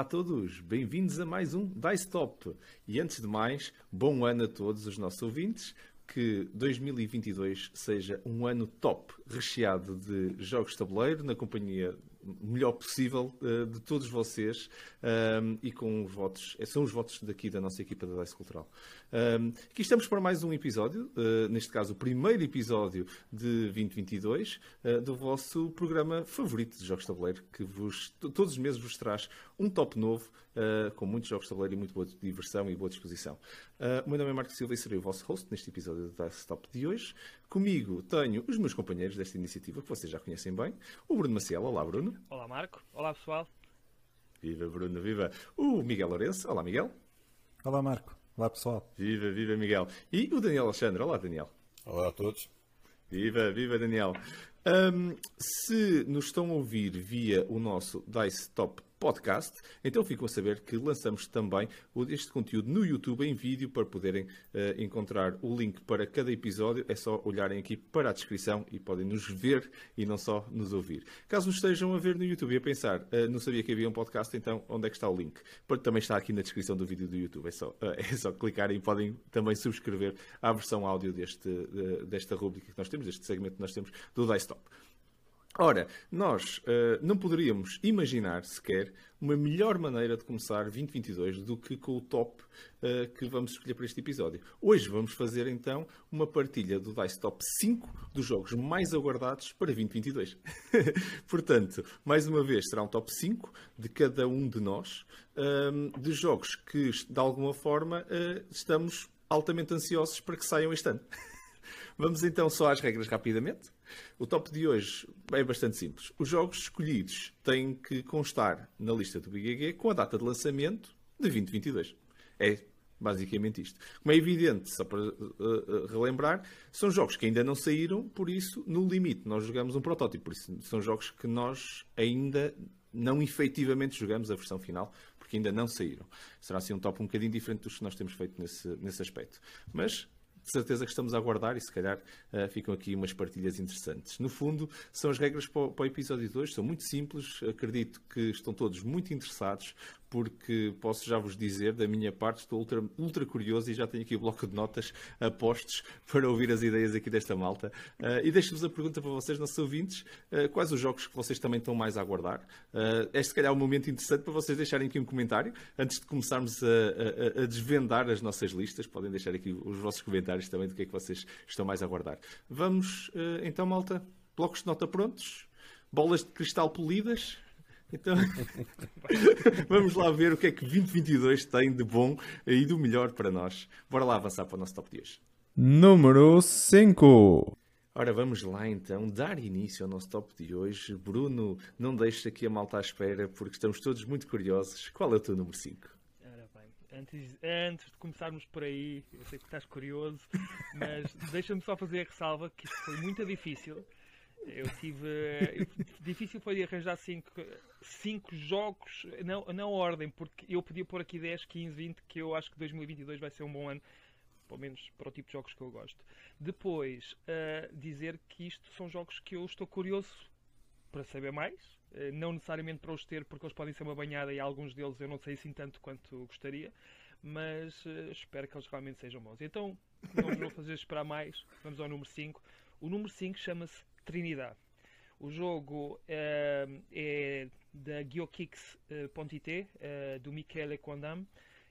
Olá a todos, bem-vindos a mais um Dice Top. E antes de mais, bom ano a todos os nossos ouvintes. Que 2022 seja um ano top, recheado de jogos de tabuleiro, na companhia melhor possível uh, de todos vocês um, e com os votos, são os votos daqui da nossa equipa da DICE Cultural. Um, aqui estamos para mais um episódio, uh, neste caso o primeiro episódio de 2022 uh, do vosso programa favorito de jogos de tabuleiro, que vos, todos os meses vos traz um top novo com muitos jogos de tabuleiro e muito boa diversão e boa disposição. o meu nome é Marco Silva e serei o vosso host neste episódio do DICE Top de hoje. Comigo tenho os meus companheiros desta iniciativa, que vocês já conhecem bem, o Bruno Maciel. Olá, Bruno. Olá, Marco. Olá, pessoal. Viva, Bruno, viva. O Miguel Lourenço. Olá, Miguel. Olá, Marco. Olá, pessoal. Viva, viva, Miguel. E o Daniel Alexandre. Olá, Daniel. Olá a todos. Viva, viva, Daniel. Um, se nos estão a ouvir via o nosso Dice Top podcast. Então ficam a saber que lançamos também este conteúdo no YouTube em vídeo para poderem uh, encontrar o link para cada episódio. É só olharem aqui para a descrição e podem nos ver e não só nos ouvir. Caso nos estejam a ver no YouTube e a pensar, uh, não sabia que havia um podcast, então onde é que está o link? Também está aqui na descrição do vídeo do YouTube. É só, uh, é só clicar e podem também subscrever a versão áudio deste, desta rubrica que nós temos, deste segmento que nós temos do Dice Top. Ora, nós uh, não poderíamos imaginar sequer uma melhor maneira de começar 2022 do que com o top uh, que vamos escolher para este episódio. Hoje vamos fazer então uma partilha do Dice Top 5 dos jogos mais aguardados para 2022. Portanto, mais uma vez será um top 5 de cada um de nós, um, ehm, de jogos que de alguma forma uh, estamos altamente ansiosos para que saiam este ano. vamos então só às regras rapidamente. O top de hoje é bastante simples. Os jogos escolhidos têm que constar na lista do BGG com a data de lançamento de 2022. É basicamente isto. Como é evidente, só para uh, relembrar, são jogos que ainda não saíram, por isso, no limite, nós jogamos um protótipo. Por isso, são jogos que nós ainda não efetivamente jogamos a versão final, porque ainda não saíram. Será assim um top um bocadinho diferente dos que nós temos feito nesse, nesse aspecto. Mas de certeza que estamos a aguardar e se calhar uh, ficam aqui umas partilhas interessantes. No fundo, são as regras para o, para o episódio 2, são muito simples, acredito que estão todos muito interessados, porque posso já vos dizer, da minha parte, estou ultra, ultra curioso e já tenho aqui o bloco de notas a postos para ouvir as ideias aqui desta malta. Uh, e deixo-vos a pergunta para vocês, nossos ouvintes, uh, quais os jogos que vocês também estão mais a aguardar? Uh, este, se calhar, é um momento interessante para vocês deixarem aqui um comentário, antes de começarmos a, a, a, desvendar as nossas listas, podem deixar aqui os vossos comentários também do que é que vocês estão mais a aguardar. Vamos, então, malta, blocos de nota prontos? Bolas de cristal polidas? Então, vamos lá ver o que é que 2022 tem de bom e do melhor para nós. Bora lá avançar para o nosso top de hoje. Número 5. Ora, vamos lá então dar início ao nosso top de hoje. Bruno, não deixes aqui a malta à espera porque estamos todos muito curiosos. Qual é o teu número 5? Ora bem, antes, antes de começarmos por aí, eu sei que estás curioso, mas deixa-me só fazer a ressalva que isto foi muito difícil. Eu tive. Eu, difícil foi arranjar 5 cinco, cinco jogos na, na ordem, porque eu podia pôr aqui 10, 15, 20, que eu acho que 2022 vai ser um bom ano, pelo menos para o tipo de jogos que eu gosto. Depois, uh, dizer que isto são jogos que eu estou curioso para saber mais, uh, não necessariamente para os ter, porque eles podem ser uma banhada e alguns deles eu não sei assim tanto quanto gostaria, mas uh, espero que eles realmente sejam bons. Então, não vou fazer esperar mais, vamos ao número 5. O número 5 chama-se Trinidade. O jogo uh, é da GeoKicks.it, uh, do Michele Quandam,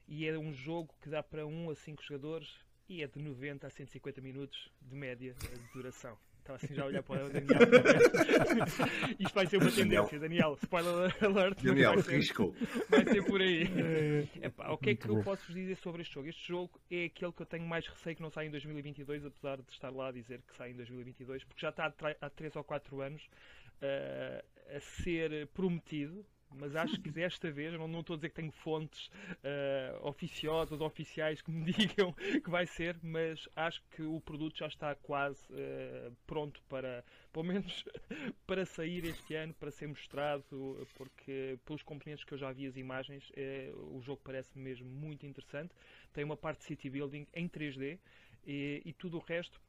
e é um jogo que dá para 1 a 5 jogadores e é de 90 a 150 minutos de média de duração. Estava assim já a olhar para o Daniel. Isto vai ser uma tendência, Daniel. Spoiler alert. Daniel, vai ser, risco. Vai ser por aí. Epá, o que é que eu posso vos dizer sobre este jogo? Este jogo é aquele que eu tenho mais receio que não saia em 2022, apesar de estar lá a dizer que sai em 2022, porque já está há 3 ou 4 anos uh, a ser prometido mas acho que desta vez, não, não estou a dizer que tenho fontes uh, oficiosas, oficiais que me digam que vai ser, mas acho que o produto já está quase uh, pronto para, pelo menos, para sair este ano, para ser mostrado, porque pelos componentes que eu já vi as imagens, uh, o jogo parece mesmo muito interessante. Tem uma parte de city building em 3D e, e tudo o resto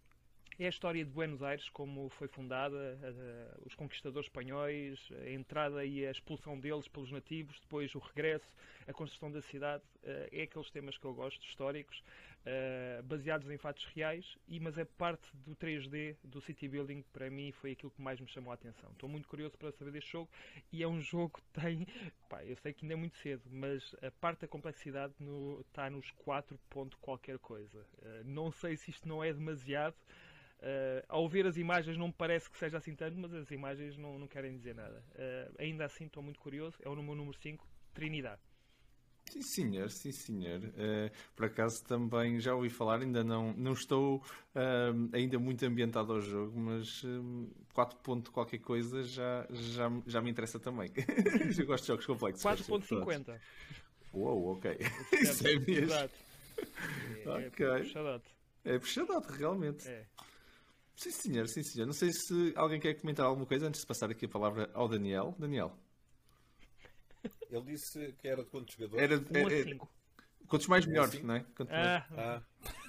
É a história de Buenos Aires, como foi fundada, uh, os conquistadores espanhóis, a entrada e a expulsão deles pelos nativos, depois o regresso, a construção da cidade. Uh, é aqueles temas que eu gosto, históricos, uh, baseados em fatos reais, e, mas a parte do 3D, do city building, para mim foi aquilo que mais me chamou a atenção. Estou muito curioso para saber deste jogo e é um jogo que tem, pá, eu sei que ainda é muito cedo, mas a parte da complexidade no, está nos 4 ponto qualquer coisa. Não sei se isto não é demasiado. Uh, ao ver as imagens não me parece que seja assim tanto, mas as imagens não, não querem dizer nada. Uh, ainda assim estou muito curioso. É o meu número 5, Trinidade. Sim, senhor, sim, senhor. Uh, por acaso também já ouvi falar, ainda não, não estou uh, ainda muito ambientado ao jogo, mas uh, 4 ponto qualquer coisa já, já, já me interessa também. Eu gosto de jogos complexos. 4.50. Uou, ok. Isso é mesmo. Exato. É, ok. É puxadote. É puxadote, realmente. É. Sim, senhor, sim, senhor. Não sei se alguém quer comentar alguma coisa antes de passar aqui a palavra ao Daniel. Daniel. Ele disse que era de quantos jogadores? Era de, é, é, quantos mais melhores, assim? não é? Quanto ah. Mais... Ah.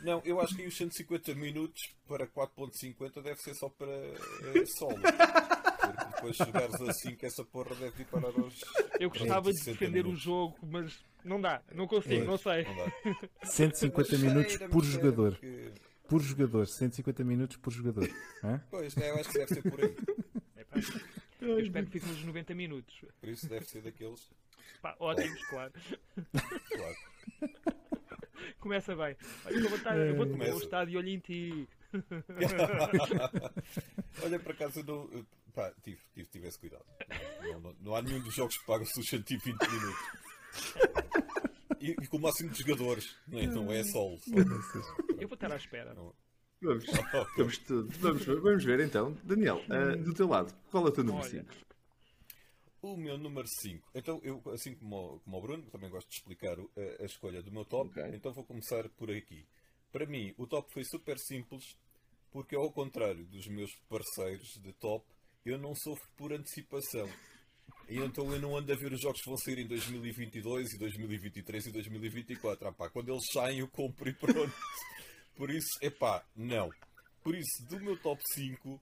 Não, eu acho que os 150 minutos para 4.50 deve ser só para é, solo. Porque depois chegares assim que essa porra deve ir para os. Eu gostava de defender minutos. o jogo, mas não dá, não consigo, não sei. Não 150 minutos por jogador. Que... Por jogador, 150 minutos por jogador. Hã? Pois, eu acho que deve ser por aí. É, eu espero que fique nos 90 minutos. Por isso deve ser daqueles. Pá, ótimos, claro. Claro. Começa bem. Olha, eu vou estar, eu vou tomar o estádio olho em ti. Olha, por acaso, não, pá, tive, tive, tive esse cuidado. Não, não, não há nenhum dos jogos que paga-se os 120 minutos. E, e, com o máximo de jogadores, não é, não é solo. Eu vou estar à espera. Não. Vamos, vamos, vamos, vamos ver então. Daniel, uh, do teu lado, qual é o teu número 5? O meu número 5. Então, eu, assim como, como o Bruno, também gosto de explicar a, a escolha do meu top. Okay. Então, vou começar por aqui. Para mim, o top foi super simples, porque ao contrário dos meus parceiros de top, eu não sofro por antecipação. E então eu não ando a ver os jogos que vão sair em 2022 e 2023 e 2024. Ah, pá, quando eles saem, eu compro e pronto. Por isso, é pá, não. Por isso, do meu top 5,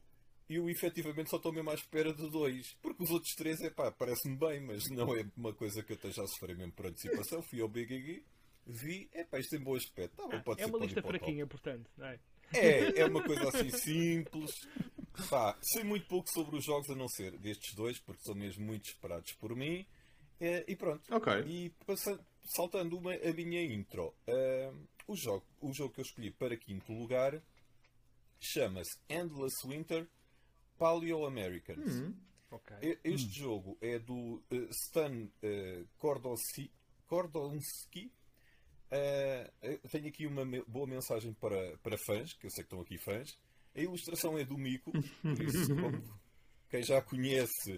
eu efetivamente só estou mesmo à espera de dois. Porque os outros três, é pá, parece-me bem, mas não é uma coisa que eu esteja a sofrer mesmo por antecipação. Fui ao BGG, vi, é pá, isto tem bom aspecto. Tá, ah, pode é ser, uma lista fraquinha, portanto, não é? É, é uma coisa assim simples. Pá, sei muito pouco sobre os jogos, a não ser destes dois, porque são mesmo muito esperados por mim. É, e pronto. E passando, saltando uma, a minha intro. Uh, o, jogo, o jogo que eu escolhi para quinto lugar chama-se Endless Winter Paleo Americans. Hum, okay. Este hum. jogo é do uh, Stan uh. Kordonski. Uh, tenho aqui uma me boa mensagem para, para fãs, que eu sei que estão aqui fãs. A ilustração é do Mico, por isso, como quem já conhece,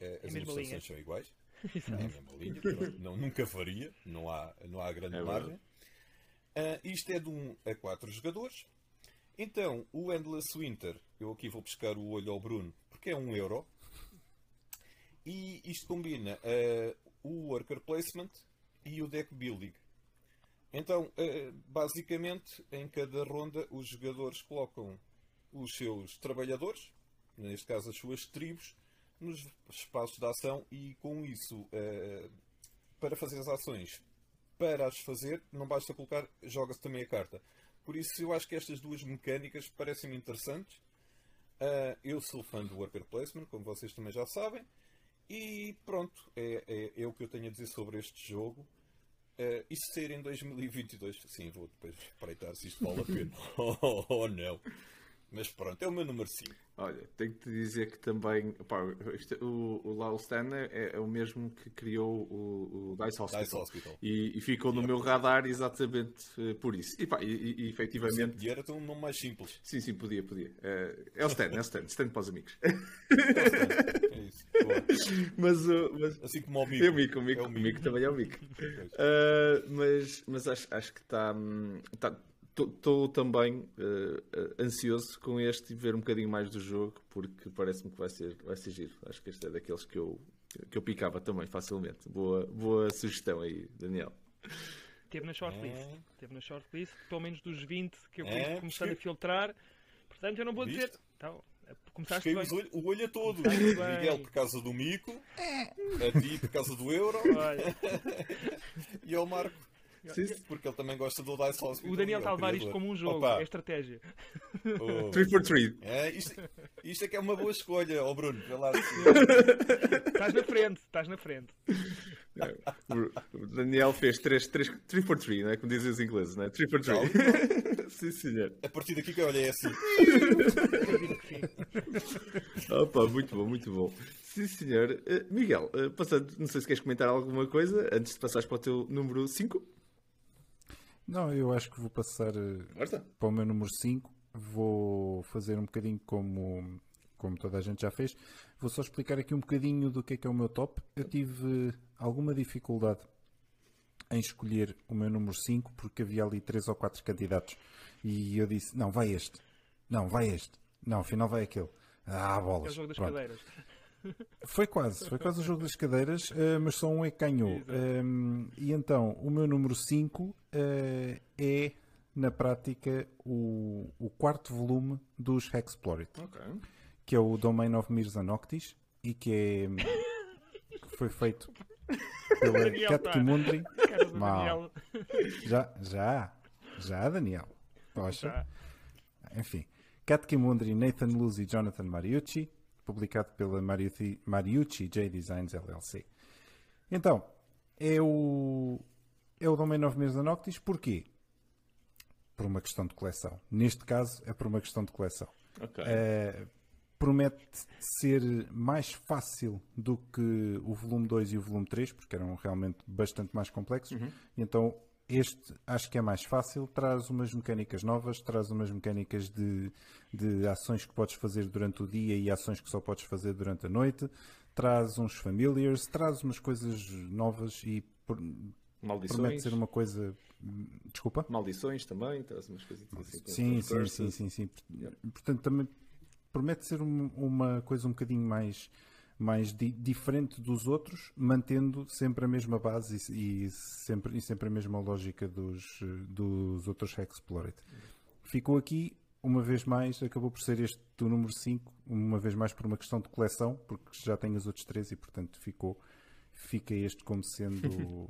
uh, as é ilustrações são iguais. é a mesma linha, não, nunca faria, não há, não há grande é margem. Uh, isto é de 1 um a 4 jogadores. Então, o Endless Winter, eu aqui vou pescar o olho ao Bruno, porque é 1 um euro. E isto combina uh, o Worker Placement e o Deck Building. Então, uh, basicamente, em cada ronda, os jogadores colocam os seus trabalhadores, neste caso as suas tribos, nos espaços de ação e com isso, uh, para fazer as ações, para as fazer, não basta colocar, joga-se também a carta. Por isso, eu acho que estas duas mecânicas parecem-me interessantes. Uh, eu sou fã do Worker Placement, como vocês também já sabem. E pronto, é, é, é o que eu tenho a dizer sobre este jogo. Uh, se sair em 2022, sim, vou depois espreitar se isto vale a pena ou oh, não. Mas pronto, é o meu número 5. Olha, tenho que te dizer que também isto, o, o Lyle Stanley é, é, o mesmo que criou o, o Dice Hospital. Dice Hospital. E, e ficou no meu radar exatamente uh, por isso. E, pá, e, e, efetivamente. E era um nome mais simples. Sim, sim, podia, podia. Uh, é o Stan, é o Stan, Stan para os amigos. É isso. mas, uh, mas, assim como o Mico. É o Mico, o Mico, é o Mico. O Mico também é o Mico. Uh, mas mas acho, acho que está. Tá, Estou também uh, ansioso com este e ver um bocadinho mais do jogo, porque parece-me que vai ser, vai ser giro. Acho que este é daqueles que eu, que eu picava também facilmente. Boa, boa sugestão aí, Daniel. Teve na shortlist. É. Teve na shortlist, pelo menos dos 20 que eu fui é. começando a filtrar. Portanto, eu não vou dizer. Viste? Então, começaste bem. Olho, o olho a todo. Miguel por causa do mico, a ti por causa do euro Olha, e ao Marco Sim, sim. porque ele também gosta do Dice Hospital. o Daniel é está a levar isto como um jogo, Opa, é estratégia. oh, 3 for 3. é, isto, isto é que é uma boa escolha, ó Bruno. Vê lá. Estás na frente, estás na frente. O Daniel fez 3, 3, 3 for 3, não é? Como dizem os ingleses, não é? 3 for 3. Sim, senhor. A partir daqui que olha é assim. Opa, muito bom, muito bom. Sim, senhor. Eh, Miguel, eh, passando, não sei se queres comentar alguma coisa antes de passares para o teu número 5. Não, eu acho que vou passar eh, Força. para o meu número 5. Vou fazer um bocadinho como, como toda a gente já fez. Vou só explicar aqui um bocadinho do que é que é o meu top. Eu tive alguma dificuldade em escolher o meu número 5 porque havia ali 3 ou 4 candidatos. E eu disse: não, vai este. Não, vai este. Não, afinal vai aquele. Ah, É o bolas. jogo das Pronto. cadeiras. Foi quase, foi quase o jogo das cadeiras, eh, mas só um é que ganhou. Um, e então, o meu número 5 é, na prática, o, o quarto volume dos Hexploit, Ok. que é o Domain of Mirza Noctis e que é que foi feito pela Daniel Kat. Kimundri. Cara do Mal. Já, já, já, Daniel. Poxa. Enfim, Kat Kimundri, Nathan Luz e Jonathan Mariucci, publicado pela Mariucci, Mariucci J Designs LLC. Então, é o, é o Domain of Mirza Noctis, porquê? Por uma questão de coleção. Neste caso, é por uma questão de coleção. Ok. Eh, promete ser mais fácil do que o volume 2 e o volume 3, porque eram realmente bastante mais complexos. E então este acho que é mais fácil, traz umas mecânicas novas, traz umas mecânicas de, de ações que podes fazer durante o dia e ações que só podes fazer durante a noite, traz uns familiars, traz umas coisas novas e por- promete Maldições. ser uma coisa. Desculpa? Maldições também, traz umas coisas assim. Sim, sim, sim, sim, sim. Portanto, também promete ser um- uma coisa um bocadinho mais, mais di- diferente dos outros, mantendo sempre a mesma base e, e sempre, e sempre a mesma lógica dos, dos outros Exploit. Ficou aqui, uma vez mais, acabou por ser este do número 5, uma vez mais por uma questão de coleção, porque já tenho os outros três e, portanto, ficou, fica este como sendo,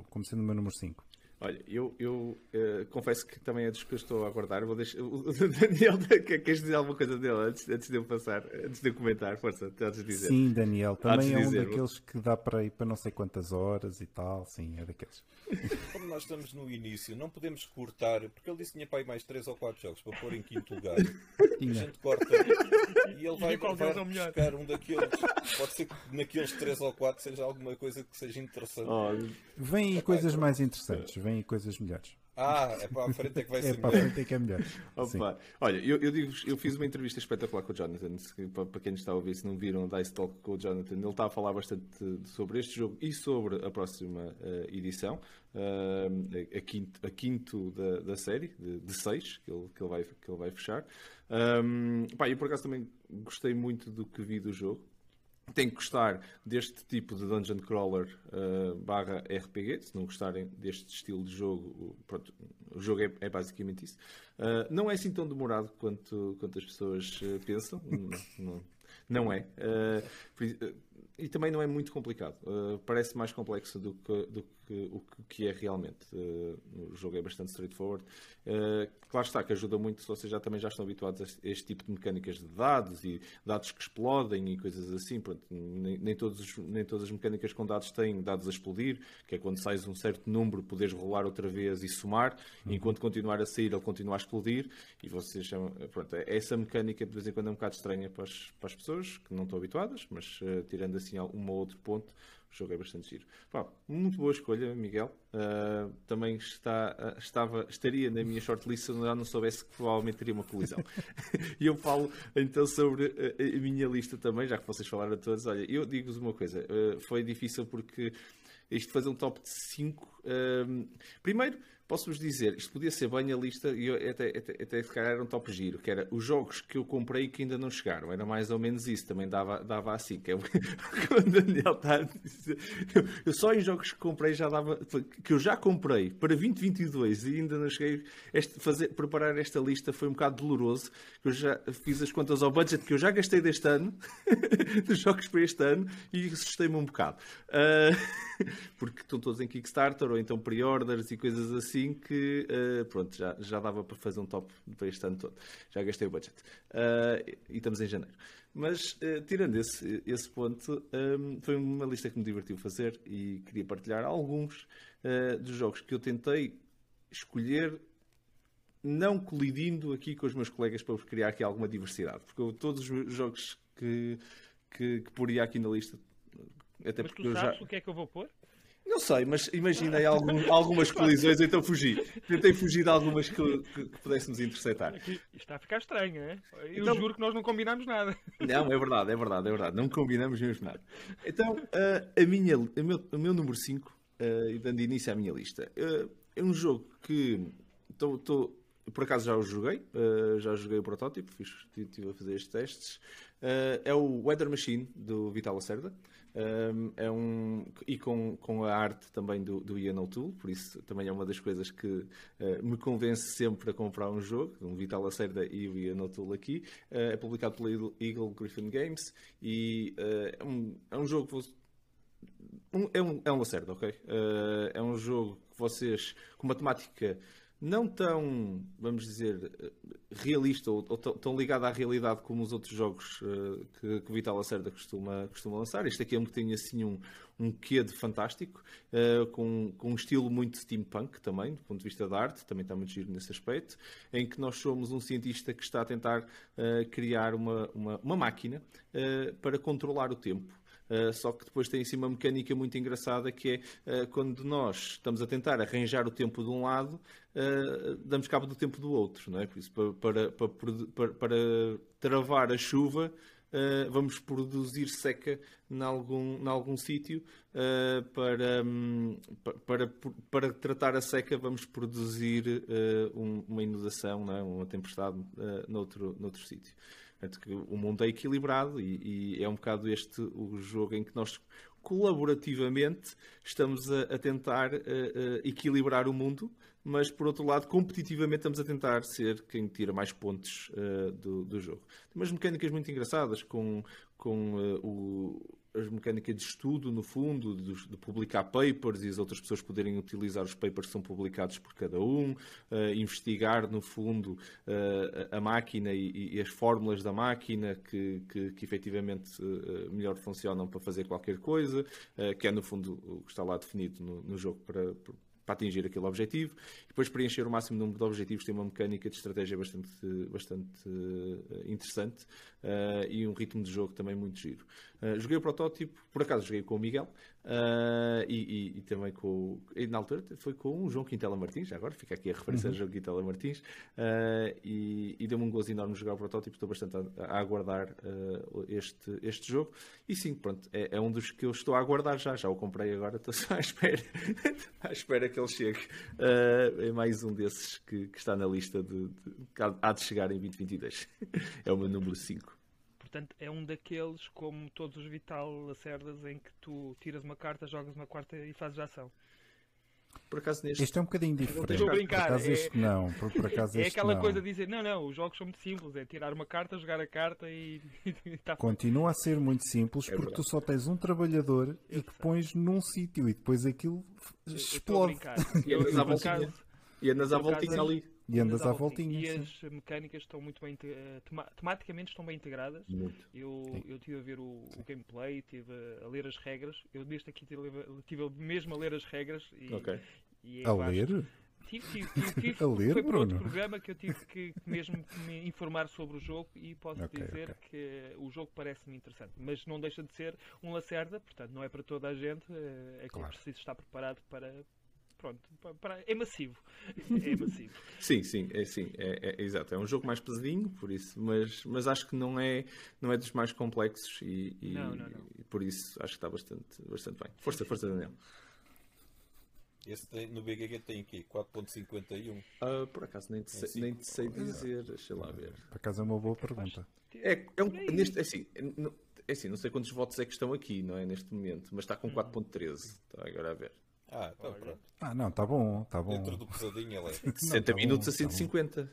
como sendo o meu número 5. Olha, eu, eu eh, confesso que também é dos que eu estou a aguardar. Vou deixar... O Daniel, que- queres dizer alguma coisa dele antes, antes de eu passar, antes de eu comentar? Força, antes de dizer. Sim, Daniel, também é um dizer, daqueles que dá para ir para não sei quantas horas e tal, sim, é daqueles. Como nós estamos no início, não podemos cortar, porque ele disse que tinha para aí mais 3 ou 4 jogos para pôr em quinto lugar. A gente corta e ele vai, qual vai é buscar um daqueles. Pode ser que naqueles 3 ou 4 seja alguma coisa que seja interessante. Oh, Vêm coisas pronto. mais interessantes, vêm coisas melhores. Ah, é para a frente é que vai É ser para a melhor. frente é que é melhor. Olha, eu, eu, digo eu fiz uma entrevista espetacular com o Jonathan. se- Para, para quem está a ouvir, se não viram o Dice Talk com o Jonathan, ele está a falar bastante sobre este jogo e sobre a próxima eh, edição, eh, a, quinto, a quinto da, da série, de, de seis, que ele, que ele, vai, que ele vai fechar. Um, pá, eu por acaso também gostei muito do que vi do jogo. Tem que gostar deste tipo de dungeon crawler uh, barra RPG. Se não gostarem deste estilo de jogo, pronto, o jogo é, é basicamente isso. Uh, não é assim tão demorado quanto, quanto as pessoas uh, pensam. não, não- é. E também não é muito complicado. Parece mais complexo do que, do que o que- que é realmente. Uh, o jogo é bastante straightforward. Uh, claro está que ajuda muito se vocês já também já estão habituados a este, tipo de mecânicas de dados e dados que explodem e coisas assim. Pronto, nem, nem, todos, os- nem todas as mecânicas com dados têm dados a explodir, que é quando sais um certo número, poderes rolar outra vez e somar, e enquanto continuar a sair, ele continua a explodir. E vocês chamam, pronto, é- essa mecânica de vez em quando é um bocado estranha para as, para as pessoas que não estão habituadas, mas uh, tirando assim um ou outro ponto. O jogo é bastante giro. Muito boa escolha, Miguel. Uh, também está, uh, estava, estaria na minha shortlist se não soubesse que provavelmente teria uma colisão. e eu falo então sobre uh, a minha lista também, já que vocês falaram a todos. Olha, eu digo-vos uma coisa: uh, foi difícil porque isto fazer um top de 5. primeiro, posso-vos dizer, isto podia ser bem a lista, e até, até, até se calhar era um top giro, que era os jogos que eu comprei que ainda não chegaram. Era mais ou menos isso, também dava, dava assim. Que é o que Daniel está a dizer. Eu, só em jogos que comprei já dava, que eu já comprei para 2022 e ainda não cheguei. Este, fazer, preparar esta lista foi um bocado doloroso. Eu já fiz as contas ao budget que eu já gastei deste ano, dos jogos para este ano, e assustei-me um bocado. Uh, porque estão todos em Kickstarter ou então pre-orders e coisas assim assim que, uh, pronto, já, já dava para fazer um top para este ano todo. Já gastei o budget. Uh, e estamos em janeiro. Mas, uh, tirando esse, esse ponto, um, foi uma lista que me divertiu fazer e queria partilhar alguns dos jogos que eu tentei escolher não colidindo aqui com os meus colegas para criar aqui alguma diversidade. Porque eu, todos os jogos que, que, que poria aqui na lista. Até Mas porque tu sabes já... o que é que eu vou pôr? Não sei, mas imaginei algum, algumas colisões, então fugi. Tentei fugir de algumas que, que, que pudéssemos interceptar. Isto está a ficar estranho, é? Eu então, juro que nós não combinamos nada. Não, é verdade, é verdade, é verdade. Não combinamos mesmo nada. Então, uh, a minha, a meu, o meu número 5, uh, e dando início à minha lista, uh, é um jogo que estou. Por acaso já o joguei, já joguei o protótipo, fiz, estive a fazer estes testes. é o Weather Machine do Vital Lacerda. Um, é um, e com, com a arte também do, do Ian O'Toole, por isso também é uma das coisas que uh, me convence sempre a comprar um jogo, um Vital Lacerda e o Ian O'Toole aqui. Uh, é publicado pela Eagle Griffin Games e uh, é, um, é um jogo que vou... um, é, um, é um Lacerda, ok? é um jogo que vocês, com uma temática não tão, vamos dizer, realista ou, ou tão ligado à realidade como os outros jogos uh, que, que Vital Lacerda costuma, costuma lançar. Este aqui é um que tem assim um, um quê de fantástico, uh, com, com um estilo muito steampunk também, do ponto de vista da arte, também está muito giro nesse aspecto, em que nós somos um cientista que está a tentar uh, criar uma, uma, uma máquina para controlar o tempo. Uh, só que depois tem assim uma mecânica muito engraçada que é uh, quando nós estamos a tentar arranjar o tempo de um lado, uh, damos cabo do tempo do outro, não é? Por isso, para, para, para, para travar a chuva, vamos produzir seca em algum, algum sítio. para, um, para, para tratar a seca, vamos produzir um, uma inundação, não é? uma tempestade noutro, noutro sítio. Que o mundo é equilibrado e, e, é um bocado este o jogo em que nós colaborativamente estamos a, a tentar a, a equilibrar o mundo, mas por outro lado, competitivamente estamos a tentar ser quem tira mais pontos uh, do, do jogo. Tem umas mecânicas muito engraçadas com, com uh, o as mecânicas de estudo, no fundo, de, publicar papers e as outras pessoas poderem utilizar os papers que são publicados por cada um, uh, investigar, no fundo, uh, a máquina e, e, as fórmulas da máquina que, que, que efetivamente uh, melhor funcionam para fazer qualquer coisa, que é, no fundo, o que está lá definido no, no jogo para, para atingir aquele objetivo. E depois preencher o máximo número de objetivos tem uma mecânica de estratégia bastante, bastante interessante uh, e um ritmo de jogo também muito giro. Uh, joguei o protótipo, por acaso joguei com o Miguel uh, e, e, e, também com. E na altura foi com o João Quintela Martins, agora fica aqui a referência uhum. ao João Quintela Martins, e, e deu-me um gozo enorme jogar o protótipo. Estou bastante a, a aguardar este, este jogo. E sim, pronto, é, é, um dos que eu estou a aguardar já. Já o comprei agora, estou só à espera, à espera que ele chegue. é mais um desses que, que está na lista de, de, há de chegar em 2022. é o meu número 5. Portanto, é um daqueles, como todos os Vital Lacerdas, em que tu tiras uma carta, jogas uma quarta e fazes a ação. Por acaso neste... Este é um bocadinho diferente. Estou a brincar. Por acaso é... este não. Por, por acaso é aquela não. coisa de dizer, não, não, os jogos são muito simples. É tirar uma carta, jogar a carta e... está Continua a ser muito simples é porque verdade. tu só tens um trabalhador Eu e que pões num sítio e depois aquilo explode. E andas à voltinha, e andas à voltinha ali. E andas à voltinha. E as mecânicas estão muito bem. Eh, tematicamente estão bem integradas. Muito. Eu, eu estive a ver o, o gameplay, estive a, ler as regras. Eu deste aqui estive mesmo a ler as regras. E, okay. e a ler? Tive, tive, tive, tive a ler, foi por Bruno? outro programa que eu tive que, mesmo me informar sobre o jogo e posso okay, dizer okay. que o jogo parece-me interessante. Mas não deixa de ser um Lacerda, portanto não é para toda a gente. É, é que claro. preciso estar preparado para, pronto, para, é massivo. É massivo. sim, sim, é, sim é, é, é, exato. É um jogo mais pesadinho, por isso, mas, mas acho que não é, não é dos mais complexos e, e, não, não, não. e por isso acho que está bastante, bastante bem. Força, força, Daniel. Esse tem, no BGG tem aqui 4.51. Uh, por acaso nem te, sei, sim. nem te sei dizer, deixa lá ver. Por acaso é uma boa pergunta. É, é, um, neste, é assim, é, não, é assim, não sei quantos votos é que estão aqui, não é? Neste momento, mas está com 4.13. Está agora a ver. Ah, então Olha. pronto. Ah, não, tá bom, tá bom. Dentro do pesadinho ele é. 60 tá bom, minutos a tá 150.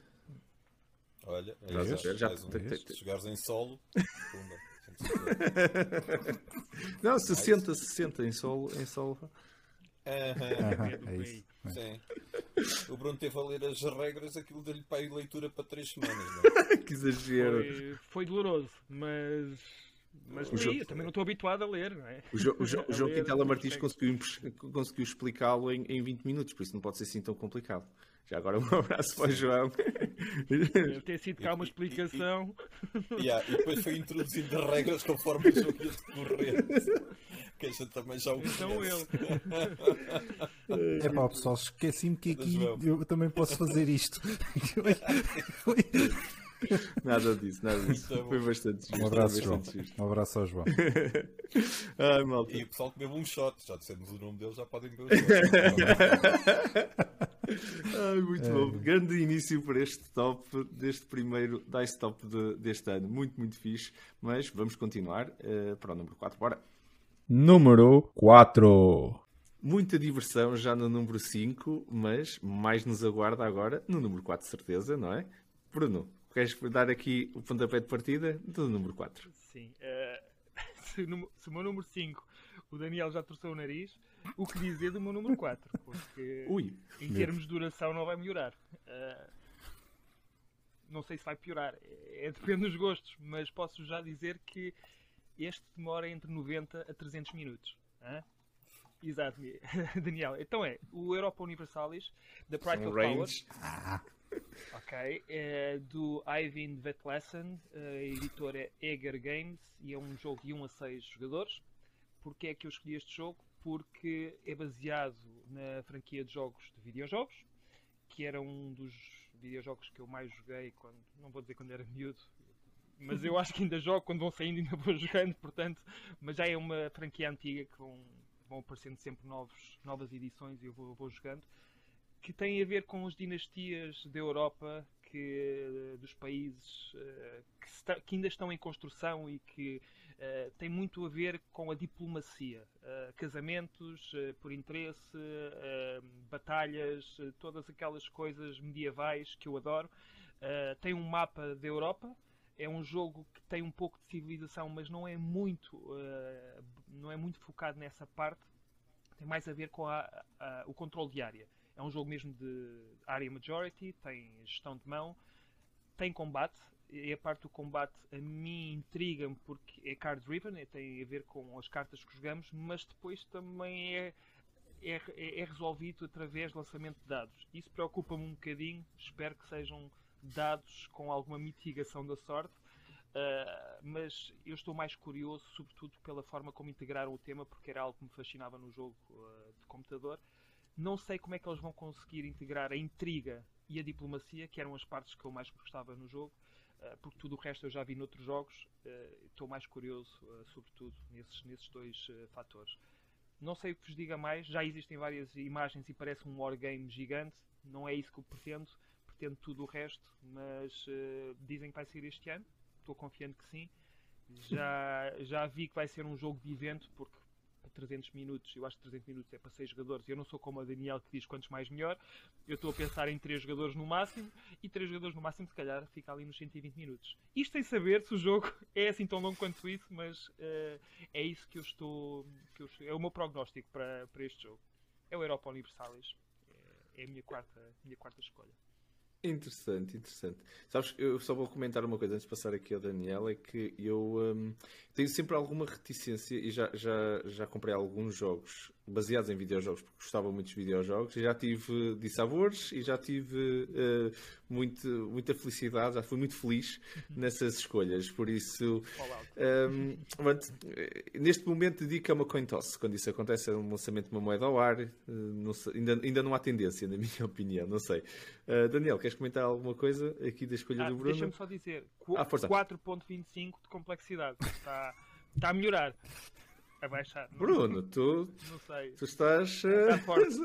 Olha, é Estás a isso. ver? Já um. Se jogares em solo, pumba, 150. Não, 60, 60 em solo. Em solo. É do é isso. É. Sim. O Bruno teve a ler as regras, aquilo deu-lhe para a leitura para 3 semanas. Não é? que exagero. Foi, foi doloroso, mas. Mas O eu também não estou habituado a ler, não é? O, Jo- o Jo- o João Quintela Martins conseguiu, conseguiu explicá-lo em, em 20 minutos, por isso não pode ser assim tão complicado. Já agora um abraço para o João. Deve ter sido cá uma explicação. Yeah, e depois foi introduzindo as regras conforme o jogo ia decorrer. Que a gente também já o Então ele. É pá, pessoal, esqueci-me que aqui eu também posso fazer isto. Nada disso, nada disso. Muito bom. Foi bastante justo. Um abraço, João. justo. Um abraço ao João. Ai, malta. E o pessoal que bebe um shot, já dissemos o nome dele, já podem beber um shot. Ai, muito É. bom. Grande início para este top, deste primeiro Dice Top de- deste ano. Muito, muito fixe. Mas vamos continuar eh, para o número 4. Bora. Número 4. Muita diversão já no número 5, mas mais nos aguarda agora no número 4, certeza, não é? Bruno, queres dar aqui o pontapé de partida do número 4? Sim. eh, se, o número- se o meu número 5, o Daniel já torceu o nariz, o que dizer do meu número 4? Porque Ui, em termos de duração não vai melhorar. Eh, não sei se vai piorar. É, depende dos gostos, mas posso já dizer que este demora entre 90 a 300 minutos. Hã? Exato, Daniel. Então é, o Europa Universalis, da Pride são of Power, range. Ok, é do Ivan Vetlessen, a editora é Eger Games e é um jogo de 1 a 6 jogadores. Porquê é que eu escolhi este jogo? Porque é baseado na franquia de jogos de videojogos, que era um dos videojogos que eu mais joguei quando, não vou dizer quando era miúdo, mas eu acho que ainda jogo quando vão saindo ainda vou jogando, portanto, mas já é uma franquia antiga que vão, vão aparecendo sempre novos, novas edições e eu vou, vou jogando que tem a ver com as dinastias da Europa, que, dos países eh, que, está- que ainda estão em construção e que eh, tem muito a ver com a diplomacia. Eh, casamentos eh, por interesse, eh, batalhas, eh, todas aquelas coisas medievais que eu adoro. Eh, tem um mapa da Europa. É um jogo que tem um pouco de civilização, mas não é muito, eh, não é muito focado nessa parte. Tem mais a ver com a- a- o controle de área. É um jogo mesmo de área majority, tem gestão de mão, tem combate. E a parte do combate a mim intriga-me porque é card driven, tem a ver com as cartas que jogamos, mas depois também é, é, é resolvido através do lançamento de dados. Isso preocupa-me um bocadinho, espero que sejam dados com alguma mitigação da sorte. Uh, mas eu estou mais curioso, sobretudo pela forma como integraram o tema, porque era algo que me fascinava no jogo uh, de computador. Não sei como é que eles vão conseguir integrar a intriga e a diplomacia, que eram as partes que eu mais gostava no jogo, uh, porque tudo o resto eu já vi noutros jogos. Uh, estou mais curioso, uh, sobretudo, nesses, nesses dois fatores. Não sei o que vos diga mais, já existem várias imagens e parece um wargame gigante. Não é isso que eu pretendo, pretendo tudo o resto, mas uh, dizem que vai ser este ano. Estou confiante que sim. Já, já vi que vai ser um jogo de evento, porque 300 minutos, eu acho que 300 minutos é para 6 jogadores. Eu não sou como a Daniel que diz quantos mais melhor. Eu estou a pensar em 3 jogadores no máximo, e 3 jogadores no máximo, se calhar, fica ali nos 120 minutos. Isto sem saber se o jogo é assim tão longo quanto isso, mas uh, é isso que eu estou. Que eu, é o meu prognóstico para, para este jogo. É o Europa Universalis. É, é a minha quarta, minha quarta escolha. Interessante, interessante. Sabes, eu só vou comentar uma coisa antes de passar aqui ao Daniel, é que eu hum, tenho sempre alguma reticência e já, já, já comprei alguns jogos baseados em videojogos, porque gostava muito dos videojogos, já tive dissabores e já tive uh, muito, muita felicidade, já fui muito feliz nessas escolhas, por isso um, pronto, neste momento dedico a uma coin toss, quando isso acontece é um lançamento de uma moeda ao ar, uh, não sei, ainda, ainda não há tendência, na minha opinião, não sei. Uh, Daniel, queres comentar alguma coisa aqui da escolha ah, do Bruno? Deixa-me só dizer, Ah, 4.25 de complexidade, está, está a melhorar. Vai baixar. Não- Bruno, tu, Não sei. tu estás. Está eh, forte.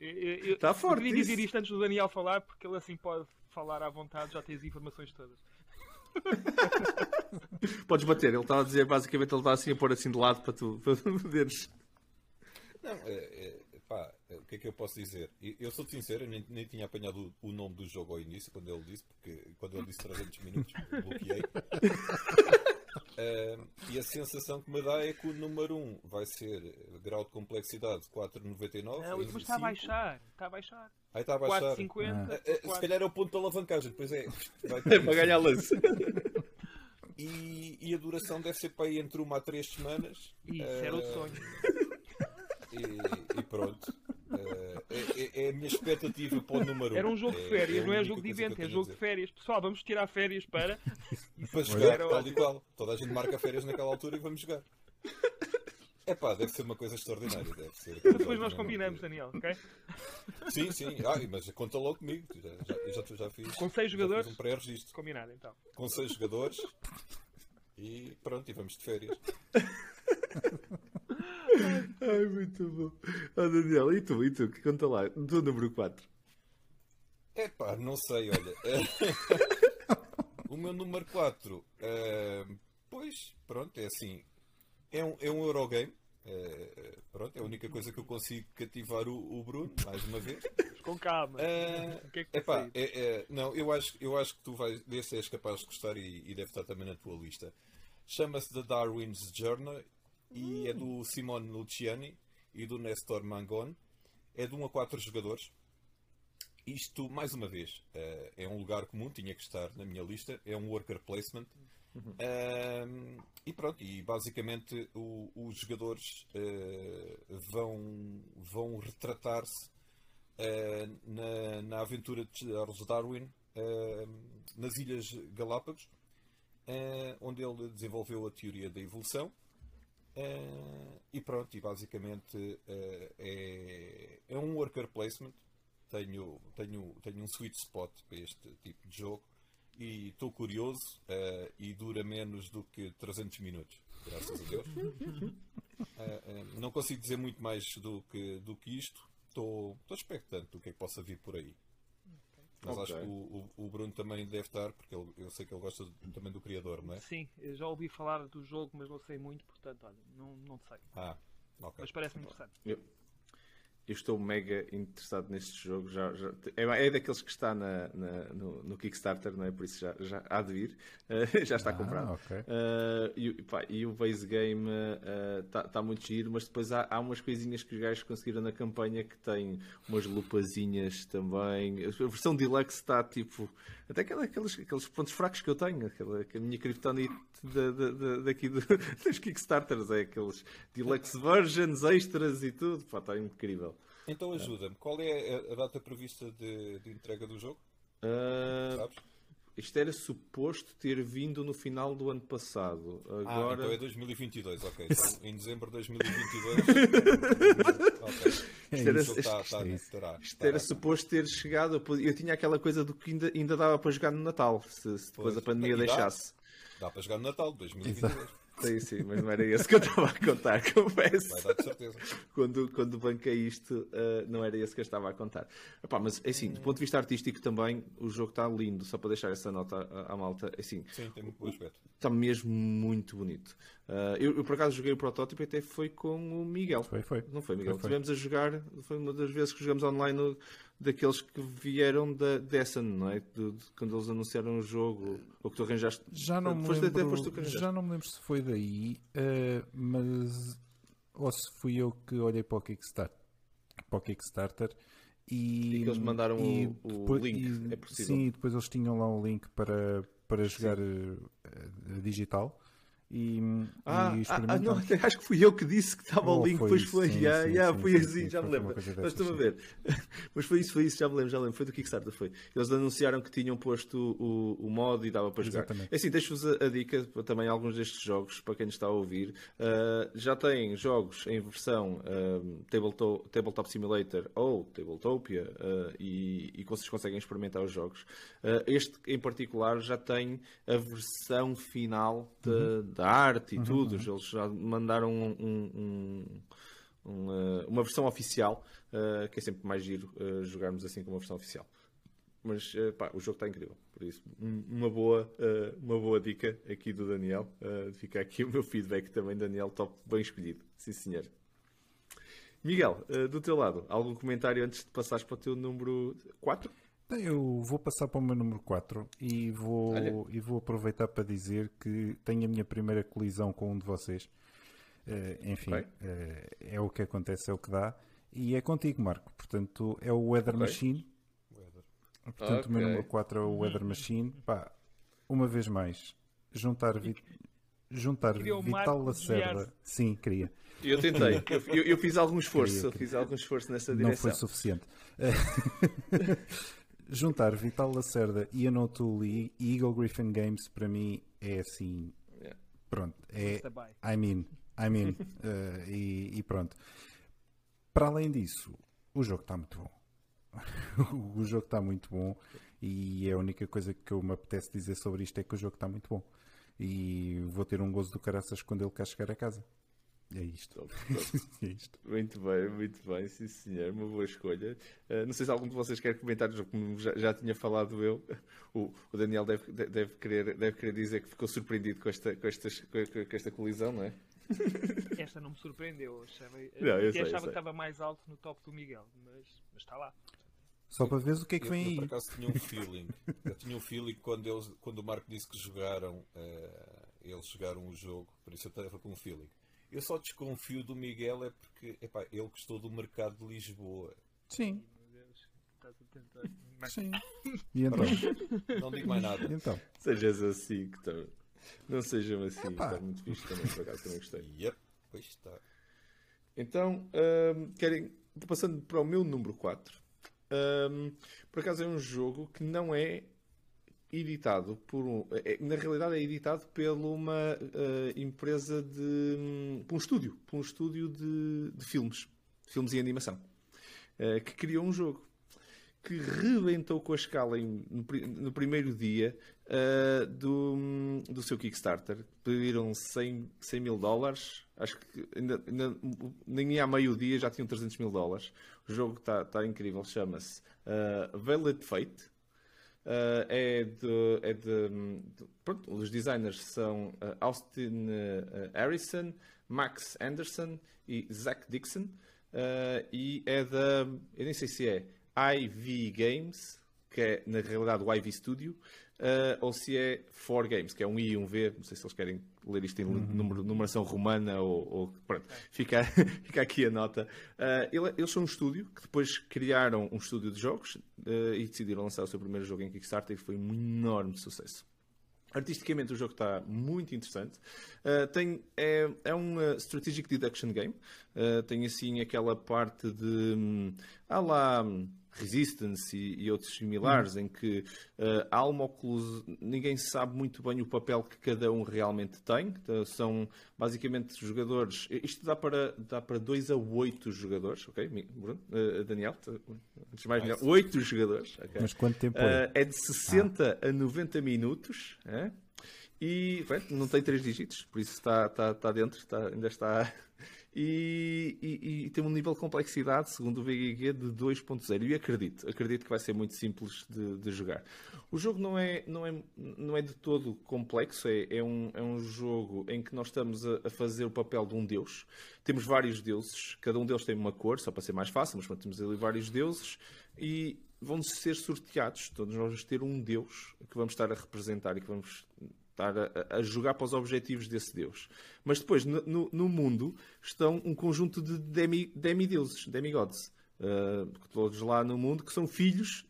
Eu, eu, Está eu forte queria dizer isto antes do Daniel falar, porque ele assim pode falar à vontade, já tem as informações todas. Podes bater, ele estava a dizer, basicamente, ele está assim a pôr assim de lado para tu, para tu poderes. Não, é, é, pá, é, o que é que eu posso dizer? Eu sou sincero, eu nem, nem tinha apanhado o, o nome do jogo ao início, quando ele disse, porque quando ele disse 300 minutos, bloqueei. Ah, e a sensação que me dá é que o número 1 vai ser grau de complexidade 4,99. Não, é mas está a baixar. Está a baixar. Aí está a baixar. 4,50. Ah, ah, se quatro- calhar é o ponto da alavancagem, depois é. vai É para ganhar lance. E, e a duração deve ser para aí entre uma a três semanas. Isso, era o Ah, sonho. E, e pronto. Ah, é, é- é a minha expectativa para o número 1. Era um jogo de férias, não é jogo de evento, é jogo de férias. Pessoal, vamos tirar férias para. Para era jogar, tal e ótimo. qual. Toda a gente marca férias naquela altura e vamos jogar. É pá, deve ser uma coisa extraordinária. Deve ser Depois nós combinamos, Daniel, ok? Sim, sim. Ah, mas conta logo comigo. Já, já, já, já fiz. Com seis jogadores? Fiz um pré-registro. Combinado então. Com seis jogadores. E pronto, e vamos de férias. Ai, muito bom. Oh, Daniel, e tu, e tu, que conta lá, do número 4. É pá, não sei, olha. o meu número 4, pois, pronto, é assim. É um, é um Eurogame. eh, pronto, é a única coisa que eu consigo cativar o, o Bruno, mais uma vez. Com calma. Eh, O que é que Epá, é, é, não, eu acho, eu acho que tu vais, desse és capaz de gostar e, e deve estar também na tua lista. Chama-se The Darwin's Journey e é do Simone Luciani e do Nestor Mangon. É de 1 a 4 jogadores. Isto, mais uma vez, eh, é um lugar comum, tinha que estar na minha lista. É um worker placement. Ahm, e pronto, e basicamente o- os jogadores eh, vão, vão retratar-se eh, na, na aventura de Charles Darwin nas Ilhas Galápagos, onde ele desenvolveu a teoria da evolução. E pronto, e basicamente é, é um worker placement. Tenho, tenho, tenho um sweet spot para este tipo de jogo e estou curioso eh, e dura menos do que 300 minutos, graças a Deus. Eh, eh, não consigo dizer muito mais do que, do que isto. Estou estou expectante do que é que possa vir por aí. Mas Ok. acho que o, o- o Bruno também deve estar, porque ele- eu sei que ele gosta também do criador, não é? Sim, eu já ouvi falar do jogo, mas não sei muito, portanto, olha, não, não sei. Ah, ok. Mas parece-me interessante. Eu, eu estou mega interessado neste jogo. Já, já- é, é daqueles que está na, na- no, no Kickstarter, não é? Por isso já, já há de vir. Eh, já está comprado. Ah, ok. Eh, e, o- pá, e o base game está muito giro, mas depois há, há umas coisinhas que os gajos conseguiram na campanha que tem umas lupazinhas também. A versão deluxe está tipo. Até aqueles, aqueles pontos fracos que eu tenho, aquela, que a minha kryptonite da, da, da- daqui do- dos Kickstarters, é aqueles deluxe versions, extras e tudo. Pá, está incrível. Então ajuda-me. Qual é a, data prevista de, de entrega do jogo? Ah, Sabes? isto era suposto ter vindo no final do ano passado. Ah, Agora. então é 2022, ok. Então, em dezembro de 2022. ok. Isto era- O jogo está- está- é estará- Isto era suposto ter chegado. Eu, tinha aquela coisa do que ainda, ainda dava para jogar no Natal, se, se depois Pois. a pandemia dá. deixasse. Dá para jogar no Natal, 2022. Sim, sim, mas não era esse que eu estava a contar, confesso. Vai dar de certeza. Quando, quando banquei isto, uh, não era esse que eu estava a contar. Epá, mas é assim, do ponto de vista artístico também, o jogo está lindo, só para deixar essa nota à, à malta. É assim, Sim, tem muito bom aspecto. está mesmo muito bonito. Uh, eu, eu, por acaso joguei o protótipo e até foi com o Miguel. Foi, foi. Não foi, Miguel? Foi, foi. Estivemos a jogar, foi uma das vezes que jogamos online no- daqueles que vieram da Dessen, não é? De, de- quando eles anunciaram o jogo, ou que tu arranjaste. Já não, me Foste lembro, foste já não me lembro se foi daí, eh, mas ou se fui eu que olhei para o Kickstarter, para o Kickstarter e, E que eles mandaram e o- o depois- link, e- é possível. Sim, e depois eles tinham lá um link para, para jogar eh, digital e, Ah, e ah, ah, não, acho que fui eu que disse que estava Oh, o link, depois foi. sim, yeah, sim, yeah, sim, foi sim, assim, sim, já me lembro. Mas estou a ver. Mas foi isso, foi isso, já me lembro, já me lembro. Foi do Kickstarter, foi. Eles anunciaram que tinham posto o, o mod e dava para jogar. Exatamente. É assim, deixo-vos a, a dica para também alguns destes jogos, para quem nos está a ouvir. Uh, já têm jogos em versão um, Tabletop, Tabletop Simulator ou Tabletopia uh, e, e vocês conseguem experimentar os jogos. Uh, este em particular já tem a versão final de- da arte e tudo. Eles já mandaram um, um- um- eh, uma versão oficial, eh, que é sempre mais giro eh, jogarmos assim com uma versão oficial. Mas eh, pá, o jogo está incrível. Por isso, um- uma boa, uma boa dica aqui do Daniel. Fica aqui o meu feedback também, Daniel. Top, bem escolhido. Sim, senhor. Miguel, do teu lado, algum comentário antes de passares para o teu número 4? Eu vou passar para o meu número 4 e vou, Olha. e vou aproveitar para dizer que tenho a minha primeira colisão com um de vocês. Eh, enfim, Ok. eh, é o que acontece, é o que dá. E é contigo, Marco. Portanto, é o Weather Ok. Machine. Weather. Portanto, o meu número 4 é o Weather Machine. Pá, uma vez mais, juntar, vi- juntar Queria Vital Lacerda. Sim, queria. Eu tentei. Eu, eu- fiz algum esforço. Queria, Eu fiz algum esforço nessa Não direção. foi suficiente. Juntar Vital Lacerda, Ian O'Toole e Eagle Griffin Games para mim é assim. Yeah. Pronto, é. I mean, I mean. eh, e, e pronto. Para além disso, o jogo está muito bom. o jogo está muito bom e a única coisa que eu me apetece dizer sobre isto é que o jogo está muito bom. E vou ter um gozo do caraças quando ele cá chegar a casa. É isto. Top, top. é isto. Muito bem, muito bem, sim senhor, uma boa escolha. Uh, não sei se algum de vocês quer comentar, como já, já tinha falado eu, o, o Daniel deve, deve, querer, deve querer dizer que ficou surpreendido com esta, com estas- com- com esta colisão, não é? Esta não me surpreendeu. eu Achava, Não, eu sei, eu achava sei. que estava mais alto no top do Miguel, mas, mas está lá. Só para ver o que é que Eu, vem eu, por aí. acaso tinha um feeling. Eu tinha um feeling quando, eles, quando o Marco disse que jogaram, eh, eles jogaram o jogo, por isso eu estava com um feeling. Eu só desconfio do Miguel é porque epá, ele gostou do mercado de Lisboa. Sim, Meu Deus, estás a tentar. Mas, sim. E então? Não digo mais nada. então Sejas assim, que tá- não sejam assim, Epá. está muito fixe também, por acaso também gostei. Yep, pois está. Então, hum, querem, passando para o meu número 4, hum, por acaso é um jogo que não é editado por um. é- na realidade é editado por uma eh, empresa de. por um estúdio, por um estúdio de, de filmes, filmes e animação, eh, que criou um jogo que rebentou com a escala em- no, no primeiro dia eh, do, do seu Kickstarter. Pediram 100, 100 mil dólares. Acho que ainda, ainda nem há meio-dia já tinham 300 mil dólares. O jogo está tá incrível. Chama-se uh, Veiled Fate. Uh, é de, é de, de- pronto, os designers são uh, Austin uh, Harrison, Max Anderson e Zach Dixon. E é da. Eu nem sei se é IV Games, que é na realidade o IV Studio, ou se é 4 Games, que é um I e um V. Não sei se eles querem ler isto em número- numeração romana ou. ou- pronto, fica, fica aqui a nota. Uh, ele- eles são um estúdio que depois criaram um estúdio de jogos uh, e decidiram lançar o seu primeiro jogo em Kickstarter e foi um enorme sucesso. Artisticamente o jogo está muito interessante. Uh, tem, é, é um strategic deduction game. Tem assim aquela parte de hum, há lá hum, Resistance e, e outros similares em que uh, há uma oclus... ninguém sabe muito bem o papel que cada um realmente tem. Então, são basicamente jogadores. Isto dá para, dá para 2 a 8 jogadores, ok? Bruno? Uh, Daniel? Antes de mais, Nice. 8 jogadores. ok? Mas quanto tempo é? Uh, é de 60 a 90 minutos é? e pronto, não tem 3 dígitos, por isso está, está, está dentro, está, ainda está. E, e- e tem um nível de complexidade, segundo o VGG, de 2.0. E acredito, acredito que vai ser muito simples de, de jogar. O jogo não é, não é, não é de todo complexo, é, é, um, é um jogo em que nós estamos a, a fazer o papel de um deus. Temos vários deuses, cada um deles tem uma cor, só para ser mais fácil, mas pronto, temos ali vários deuses e vão ser sorteados. Todos nós vamos ter um deus que vamos estar a representar e que vamos estar a, a jogar para os objetivos desse deus. Mas depois, no, no- mundo, estão um conjunto de demi, demideuses, demigods, uh, todos lá no mundo, que são filhos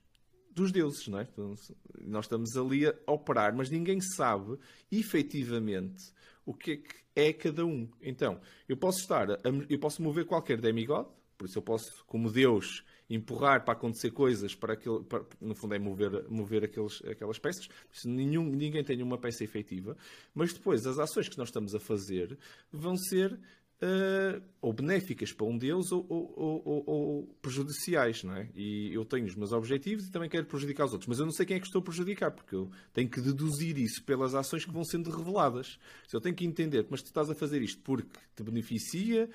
dos deuses, não é? Então, nós estamos ali a operar, mas ninguém sabe efetivamente o que é que é cada um. Então, eu posso estar, a- eu posso mover qualquer demigod, por isso eu posso, como Deus, empurrar para acontecer coisas, para aquele, para- no fundo é mover, mover aqueles, aquelas peças, nenhum, ninguém tem uma peça efetiva, mas depois as ações que nós estamos a fazer vão ser uh, ou benéficas para um deles ou, ou, ou, ou, prejudiciais, não é? E eu tenho os meus objetivos e também quero prejudicar os outros, mas eu não sei quem é que estou a prejudicar, porque eu tenho que deduzir isso pelas ações que vão sendo reveladas. Eu tenho que entender, mas tu estás a fazer isto porque te beneficia,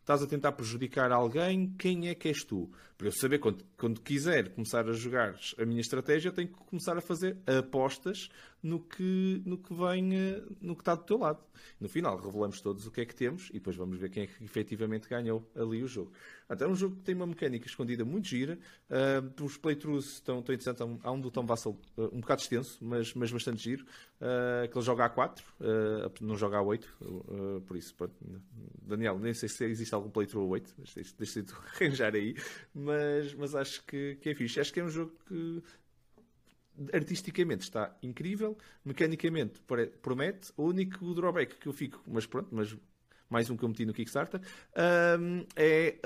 estás a tentar prejudicar alguém, quem é que és tu? Para eu saber, quando, quando quiser começar a jogar a minha estratégia, tenho que começar a fazer apostas no que, no que vem, eh, no que está do teu lado. No final, revelamos todos o que é que temos e depois vamos ver quem é que efetivamente ganhou ali o jogo. Até é um jogo que tem uma mecânica escondida muito gira. Uh, os playthroughs estão, interessantes. Há um do Tom Vassal uh, um bocado extenso, mas, mas bastante giro. Uh, que ele joga a 4, uh, não joga a 8. Uh, por isso, pronto. Daniel, nem sei se existe algum playthrough a 8, mas deixa de arranjar aí. Mas, mas acho que, que é fixe. Acho que é um jogo que artisticamente está incrível, mecanicamente promete. O único drawback que eu fico, mas pronto, mas mais um que eu meti no Kickstarter, um, é.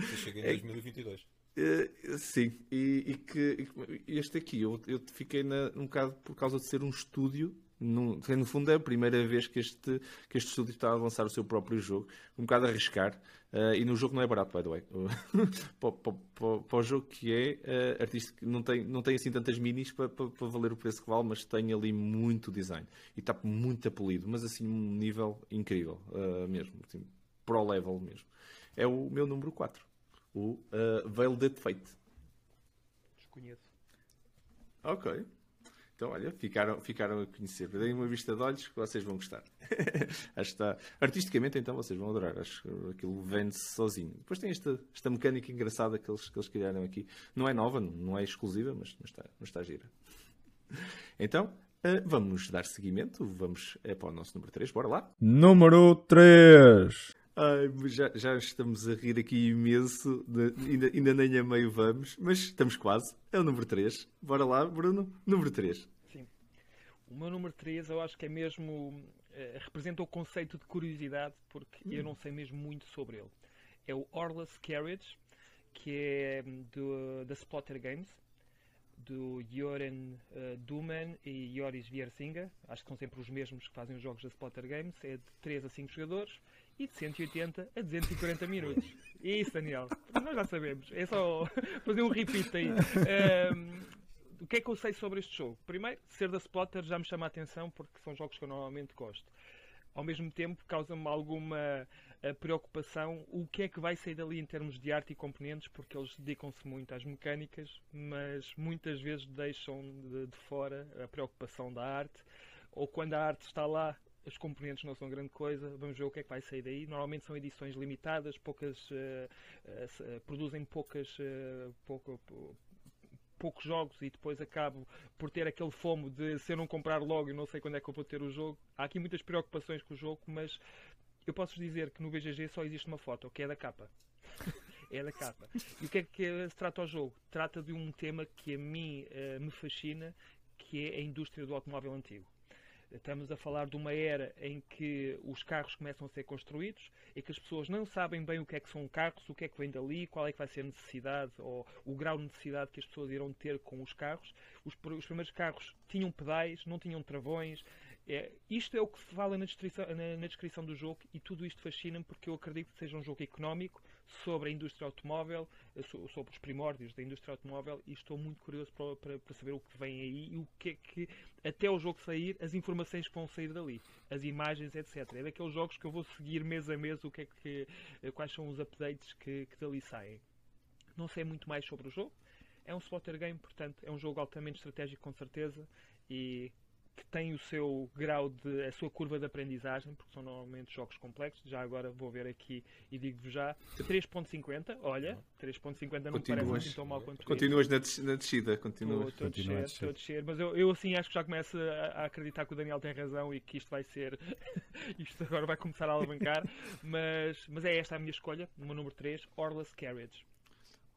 Uh, chega em é, 2022. Uh, sim, e, e, que este aqui eu, eu fiquei na, um bocado por causa de ser um estúdio no, no, fundo é a primeira vez que este, que este estúdio está a lançar o seu próprio jogo, um bocado a arriscar, uh, e no jogo não é barato, by the way. para, para, para, para, o jogo que é uh, artístico, não tem, não tem assim tantas minis para, valer o preço que vale, mas tem ali muito design e está muito polido, mas assim um nível incrível uh, mesmo, assim, pro level mesmo. É o meu número 4, o uh, Veiled Fate. Desconheço. Ok. Então, olha, ficaram, ficaram a conhecer. Deem uma vista de olhos que vocês vão gostar. Acho que está. Artisticamente, então, vocês vão adorar. Acho que aquilo vende-se sozinho. Depois tem esta, esta mecânica engraçada que eles, que eles criaram aqui. Não é nova, não é exclusiva, mas, mas, está, mas está gira. Então, uh, vamos dar seguimento. Vamos é para o nosso número 3. Bora lá. Número 3. Ai, já, já estamos a rir aqui imenso, de, ainda, ainda nem a meio vamos, mas estamos quase. É o número 3. Bora lá, Bruno. Número 3. Sim. O meu número 3 eu acho que é mesmo. Eh, representa o conceito de curiosidade, porque hum. eu não sei mesmo muito sobre ele. É o Orless Carriage, que é hum, do, da Splotter Games, do Joren uh, Duman e Joris Viersinga. Acho que são sempre os mesmos que fazem os jogos da Splotter Games. É de 3 a 5 jogadores e de 180 a 240 minutos. Isso, Daniel. Nós já sabemos. É só fazer um repeat aí. Um, o que é que eu sei sobre este jogo? Primeiro, ser da Splotter já me chama a atenção porque são jogos que eu normalmente gosto. Ao mesmo tempo, causa-me alguma eh, preocupação o que é que vai sair dali em termos de arte e componentes, porque eles dedicam-se muito às mecânicas, mas muitas vezes deixam de, de fora a preocupação da arte, ou quando a arte está lá, os componentes não são grande coisa, vamos ver o que é que vai sair daí. Normalmente são edições limitadas, poucas uh, uh, produzem poucas pouco, poucos jogos e depois acabo por ter aquele fomo de se eu não comprar logo e não sei quando é que eu vou ter o jogo. Há aqui muitas preocupações com o jogo, mas eu posso dizer que no BGG só existe uma foto, que é da capa. é da capa. E o que é que se trata o jogo? Trata de um tema que a mim uh, me fascina, que é a indústria do automóvel antigo. Estamos a falar de uma era em que os carros começam a ser construídos e que as pessoas não sabem bem o que é que são carros, o que é que vem dali, qual é que vai ser a necessidade ou o grau de necessidade que as pessoas irão ter com os carros. Os, os primeiros carros tinham pedais, não tinham travões, é, isto é o que fala na descrição, na, na descrição do jogo e tudo isto fascina-me porque eu acredito que seja um jogo económico sobre a indústria automóvel, eh, sobre os primórdios da indústria automóvel e estou muito curioso para, para, para, saber o que vem aí e o que é que, até o jogo sair, as informações que vão sair dali, as imagens, etc. É daqueles jogos que eu vou seguir mês a mês o que é que, eh, quais são os updates que, que dali saem. Não sei muito mais sobre o jogo. É um slotter game, portanto, é um jogo altamente estratégico com certeza e que tem o seu grau de a sua curva de aprendizagem, porque são normalmente jogos complexos. Já agora vou ver aqui e digo-vos já 3.50, olha, 3.50 não continuas, parece assim tão mal quanto Continuas na, na descida, continuas. Estou a descer, estou a descer, mas eu, eu assim acho que já começo a, a, acreditar que o Daniel tem razão e que isto vai ser isto agora vai começar a alavancar, mas, mas é esta a minha escolha, número 3, Horseless Carriage.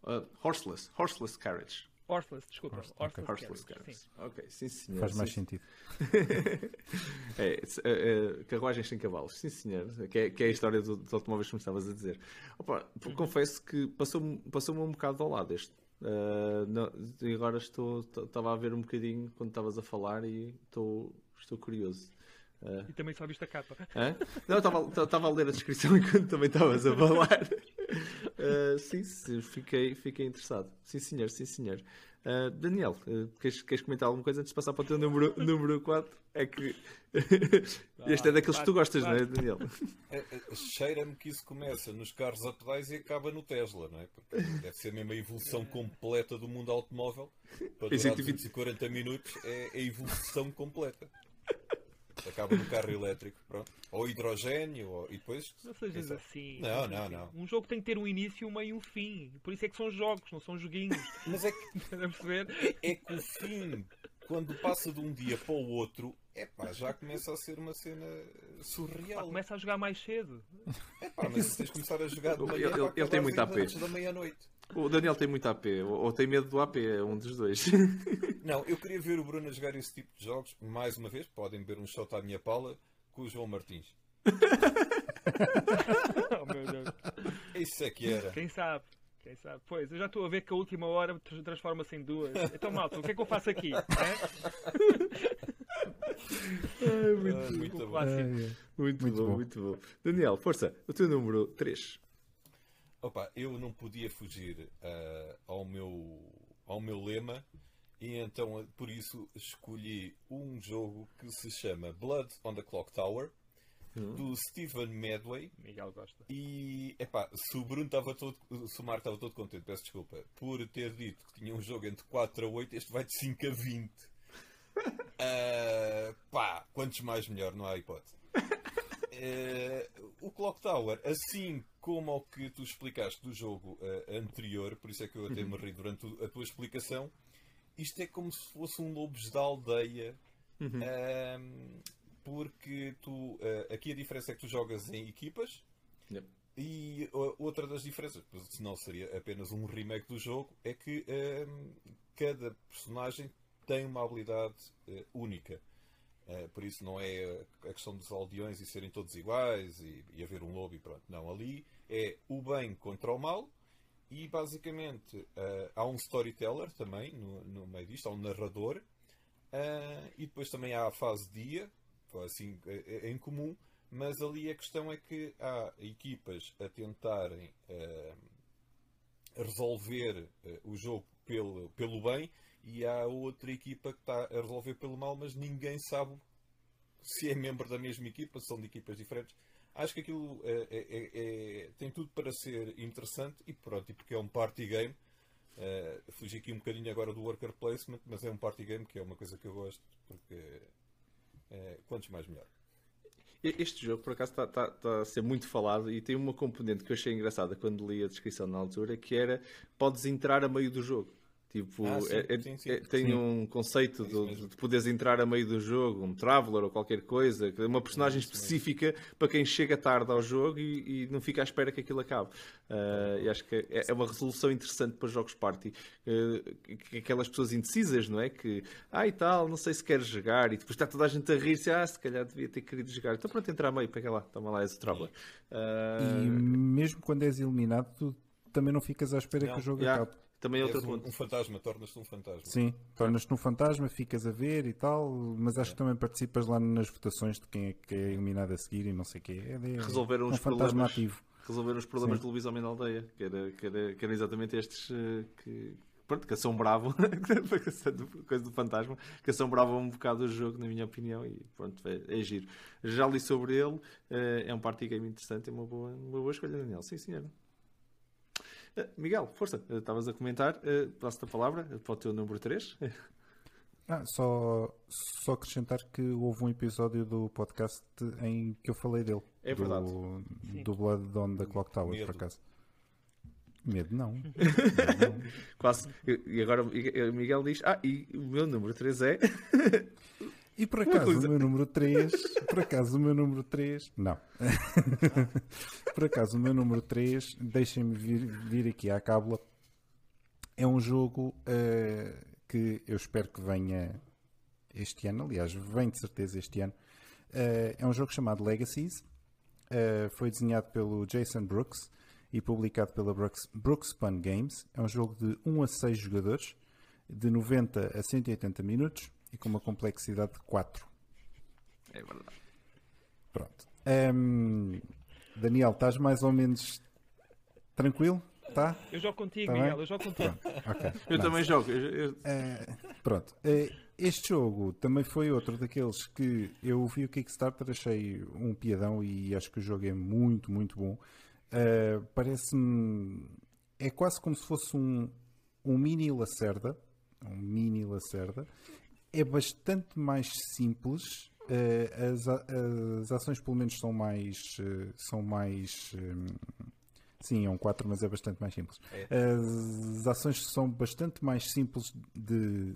Uh, horseless, horseless carriage. Horseless, desculpa. Horse, Horseless, okay. Horseless Carriage. Sim. Ok, sim senhor. Faz mais sim. sentido. é, é, carruagens sem cavalos, sim senhor. Que é, que é a história do, dos automóveis que me estavas a dizer. Opa, uhum. Confesso que passou-me passou um bocado ao lado este. Uh, não, e agora estou estava a ver um bocadinho quando estavas a falar e estou, estou curioso. Uh, e também só viste a capa. Hã? Não, estava a ler a descrição enquanto também estavas a falar. Uh, sim, sim, fiquei, fiquei interessado. Sim, senhor, sim, senhor. Uh, Daniel, uh, queres, queres, comentar alguma coisa antes de passar para o teu número, número 4? É que este é daqueles que tu gostas, não é, Daniel? É, é, Cheira-me que isso começa nos carros a pedais e acaba no Tesla, não é? Porque deve ser mesmo a evolução completa do mundo automóvel. Para durar 240 minutos é a evolução completa. Acaba no carro elétrico, pronto. Ou hidrogênio, ou... e depois. Não sejas assim. Não, não, não. Um jogo tem que ter um início, um meio e um fim. Por isso é que são jogos, não são joguinhos. Mas é que. é, é que o fim, quando passa de um dia para o outro, é pá, já começa a ser uma cena surreal. Pá, começa a jogar mais cedo. É pá, mas tens de começar a jogar de manhã. Ele, ele, ele tem muito AP. da meia-noite. O Daniel tem muito AP, ou, tem medo do AP, é um dos dois. Não, eu queria ver o Bruno a jogar esse tipo de jogos, mais uma vez, podem ver um shot à minha pala, com o João Martins. oh meu Deus. Isso é que era. Quem sabe? Quem sabe? Pois, eu já estou a ver que a última hora transforma-se em duas. Então, malta, o que é que eu faço aqui? Ai, muito, ah, muito, bom. muito, muito, bom, muito bom. Daniel, força, o teu número 3. Opa, eu não podia fugir uh, ao, meu, ao meu lema e então por isso escolhi um jogo que se chama Blood on the Clock Tower uhum. do Stephen Medway. Miguel gosta. E epá, se o Bruno estava todo, se o Marco estava todo contente, peço desculpa, por ter dito que tinha um jogo entre 4 a 8, este vai de 5 a 20. uh, ah, pá, quantos mais melhor, não há hipótese. Uh, o Clock Tower, assim como ao que tu explicaste do jogo uh, anterior, por isso é que eu até me ri durante a tua explicação, isto é como se fosse um lobos da aldeia. Uhum. Uh, porque tu uh, aqui a diferença é que tu jogas em equipas yep. e outra das diferenças, senão seria apenas um remake do jogo, é que cada personagem tem uma habilidade única. Uh, por isso não é a questão dos aldeões e serem todos iguais e, e, haver um lobo e pronto. Não, ali é o bem contra o mal e basicamente uh, há um storyteller também no, no, meio disto, há um narrador uh, e depois também há a fase dia, assim em comum, mas ali a questão é que há equipas a tentarem resolver o jogo pelo, pelo bem e há outra equipa que está a resolver pelo mal, mas ninguém sabe se é membro da mesma equipa, se são de equipas diferentes. Acho que aquilo é, é, é, tem tudo para ser interessante e pronto, e porque é um party game. Uh, fugi aqui um bocadinho agora do worker placement, mas é um party game que é uma coisa que eu gosto, porque uh, quantos mais melhor. Este jogo, por acaso, está tá, tá a ser muito falado e tem uma componente que eu achei engraçada quando li a descrição na altura, que era podes entrar a meio do jogo. Tipo, ah, sim, é, é, sim, sim. É, tem um conceito de, de, poderes entrar a meio do jogo, um traveler ou qualquer coisa, uma personagem específica para quem chega tarde ao jogo e, e, não fica à espera que aquilo acabe. Uh, e acho que é, é, uma resolução interessante para jogos party. Uh, aquelas pessoas indecisas, não é? Que, ah e tal, não sei se queres jogar, e depois está toda a gente a rir-se, ah, se calhar devia ter querido jogar. Então pronto, entrar a meio, pega lá, toma lá, és o traveler. Uh... E mesmo quando és eliminado, tu também não ficas à espera não. que o jogo yeah. acabe. Também é outro um, ponto. Um fantasma, tornas-te um fantasma. Sim, tornas-te um fantasma, ficas a ver e tal, mas acho é. que também participas lá nas votações de quem é que é eliminado a seguir e não sei o quê. É, é, Resolver uns um problemas, ativo. Resolver os problemas Sim. do lobisomem da aldeia, que, era, que, era, que eram exatamente estes uh, que, pronto, que assombravam, coisa do fantasma, que assombravam um bocado o jogo, na minha opinião, e pronto, é, é giro. Já li sobre ele, uh, é um party game interessante, é uma boa, uma boa escolha, Daniel. Sim, senhor. Eh, Miguel, força, eh, estavas a comentar, uh, passo-te a palavra para o teu número 3. Ah, só, só acrescentar que houve um episódio do podcast em que eu falei dele. É verdade. Do, do Blood on the Clock Tower, Medo. por acaso. Medo não. Medo não. Quase. E agora o Miguel diz: Ah, e o meu número 3 é. E por acaso o meu número 3, por acaso o meu número 3, não. por acaso o meu número 3, deixem-me vir, vir, aqui à cábula. É um jogo uh, que eu espero que venha este ano, aliás, vem de certeza este ano. Uh, é um jogo chamado Legacies. Uh, foi desenhado pelo Jason Brooks e publicado pela Brooks, Brooks Pun Games. É um jogo de 1 a 6 jogadores, de 90 a 180 minutos e com uma complexidade de 4. É verdade. Pronto. Ehm, Daniel, estás mais ou menos tranquilo? Tá? Eu jogo contigo, Tá Miguel, bem? eu jogo contigo. Ok. Eu Nice. também jogo. eu- eu- Eh, pronto. Eh, este jogo também foi outro daqueles que eu vi o Kickstarter, achei um piadão e acho que o jogo é muito, muito bom. Eh, Parece-me. É quase como se fosse um, um mini Lacerda. Um mini Lacerda. É bastante mais simples. eh, as, as ações, pelo menos, são mais. eh, são mais. eh, Sim, é um 4, mas é bastante mais simples. As ações são bastante mais simples de,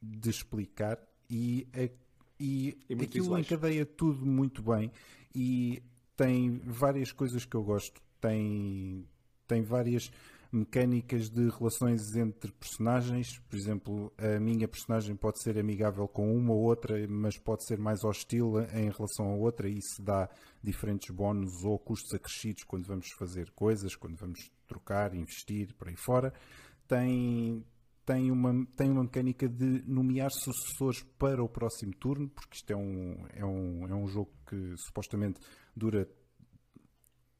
de explicar e, a- e E aquilo visuais. encadeia tudo muito bem e tem várias coisas que eu gosto. Tem, tem várias mecânicas de relações entre personagens. Por exemplo, a minha personagem pode ser amigável com uma ou outra, mas pode ser mais hostil em relação a outra, e isso dá diferentes bónus ou custos acrescidos quando vamos fazer coisas, quando vamos trocar, investir, por aí fora. Tem, tem, uma, tem uma mecânica de nomear sucessores para o próximo turno, porque isto é um, é um, é um jogo que supostamente dura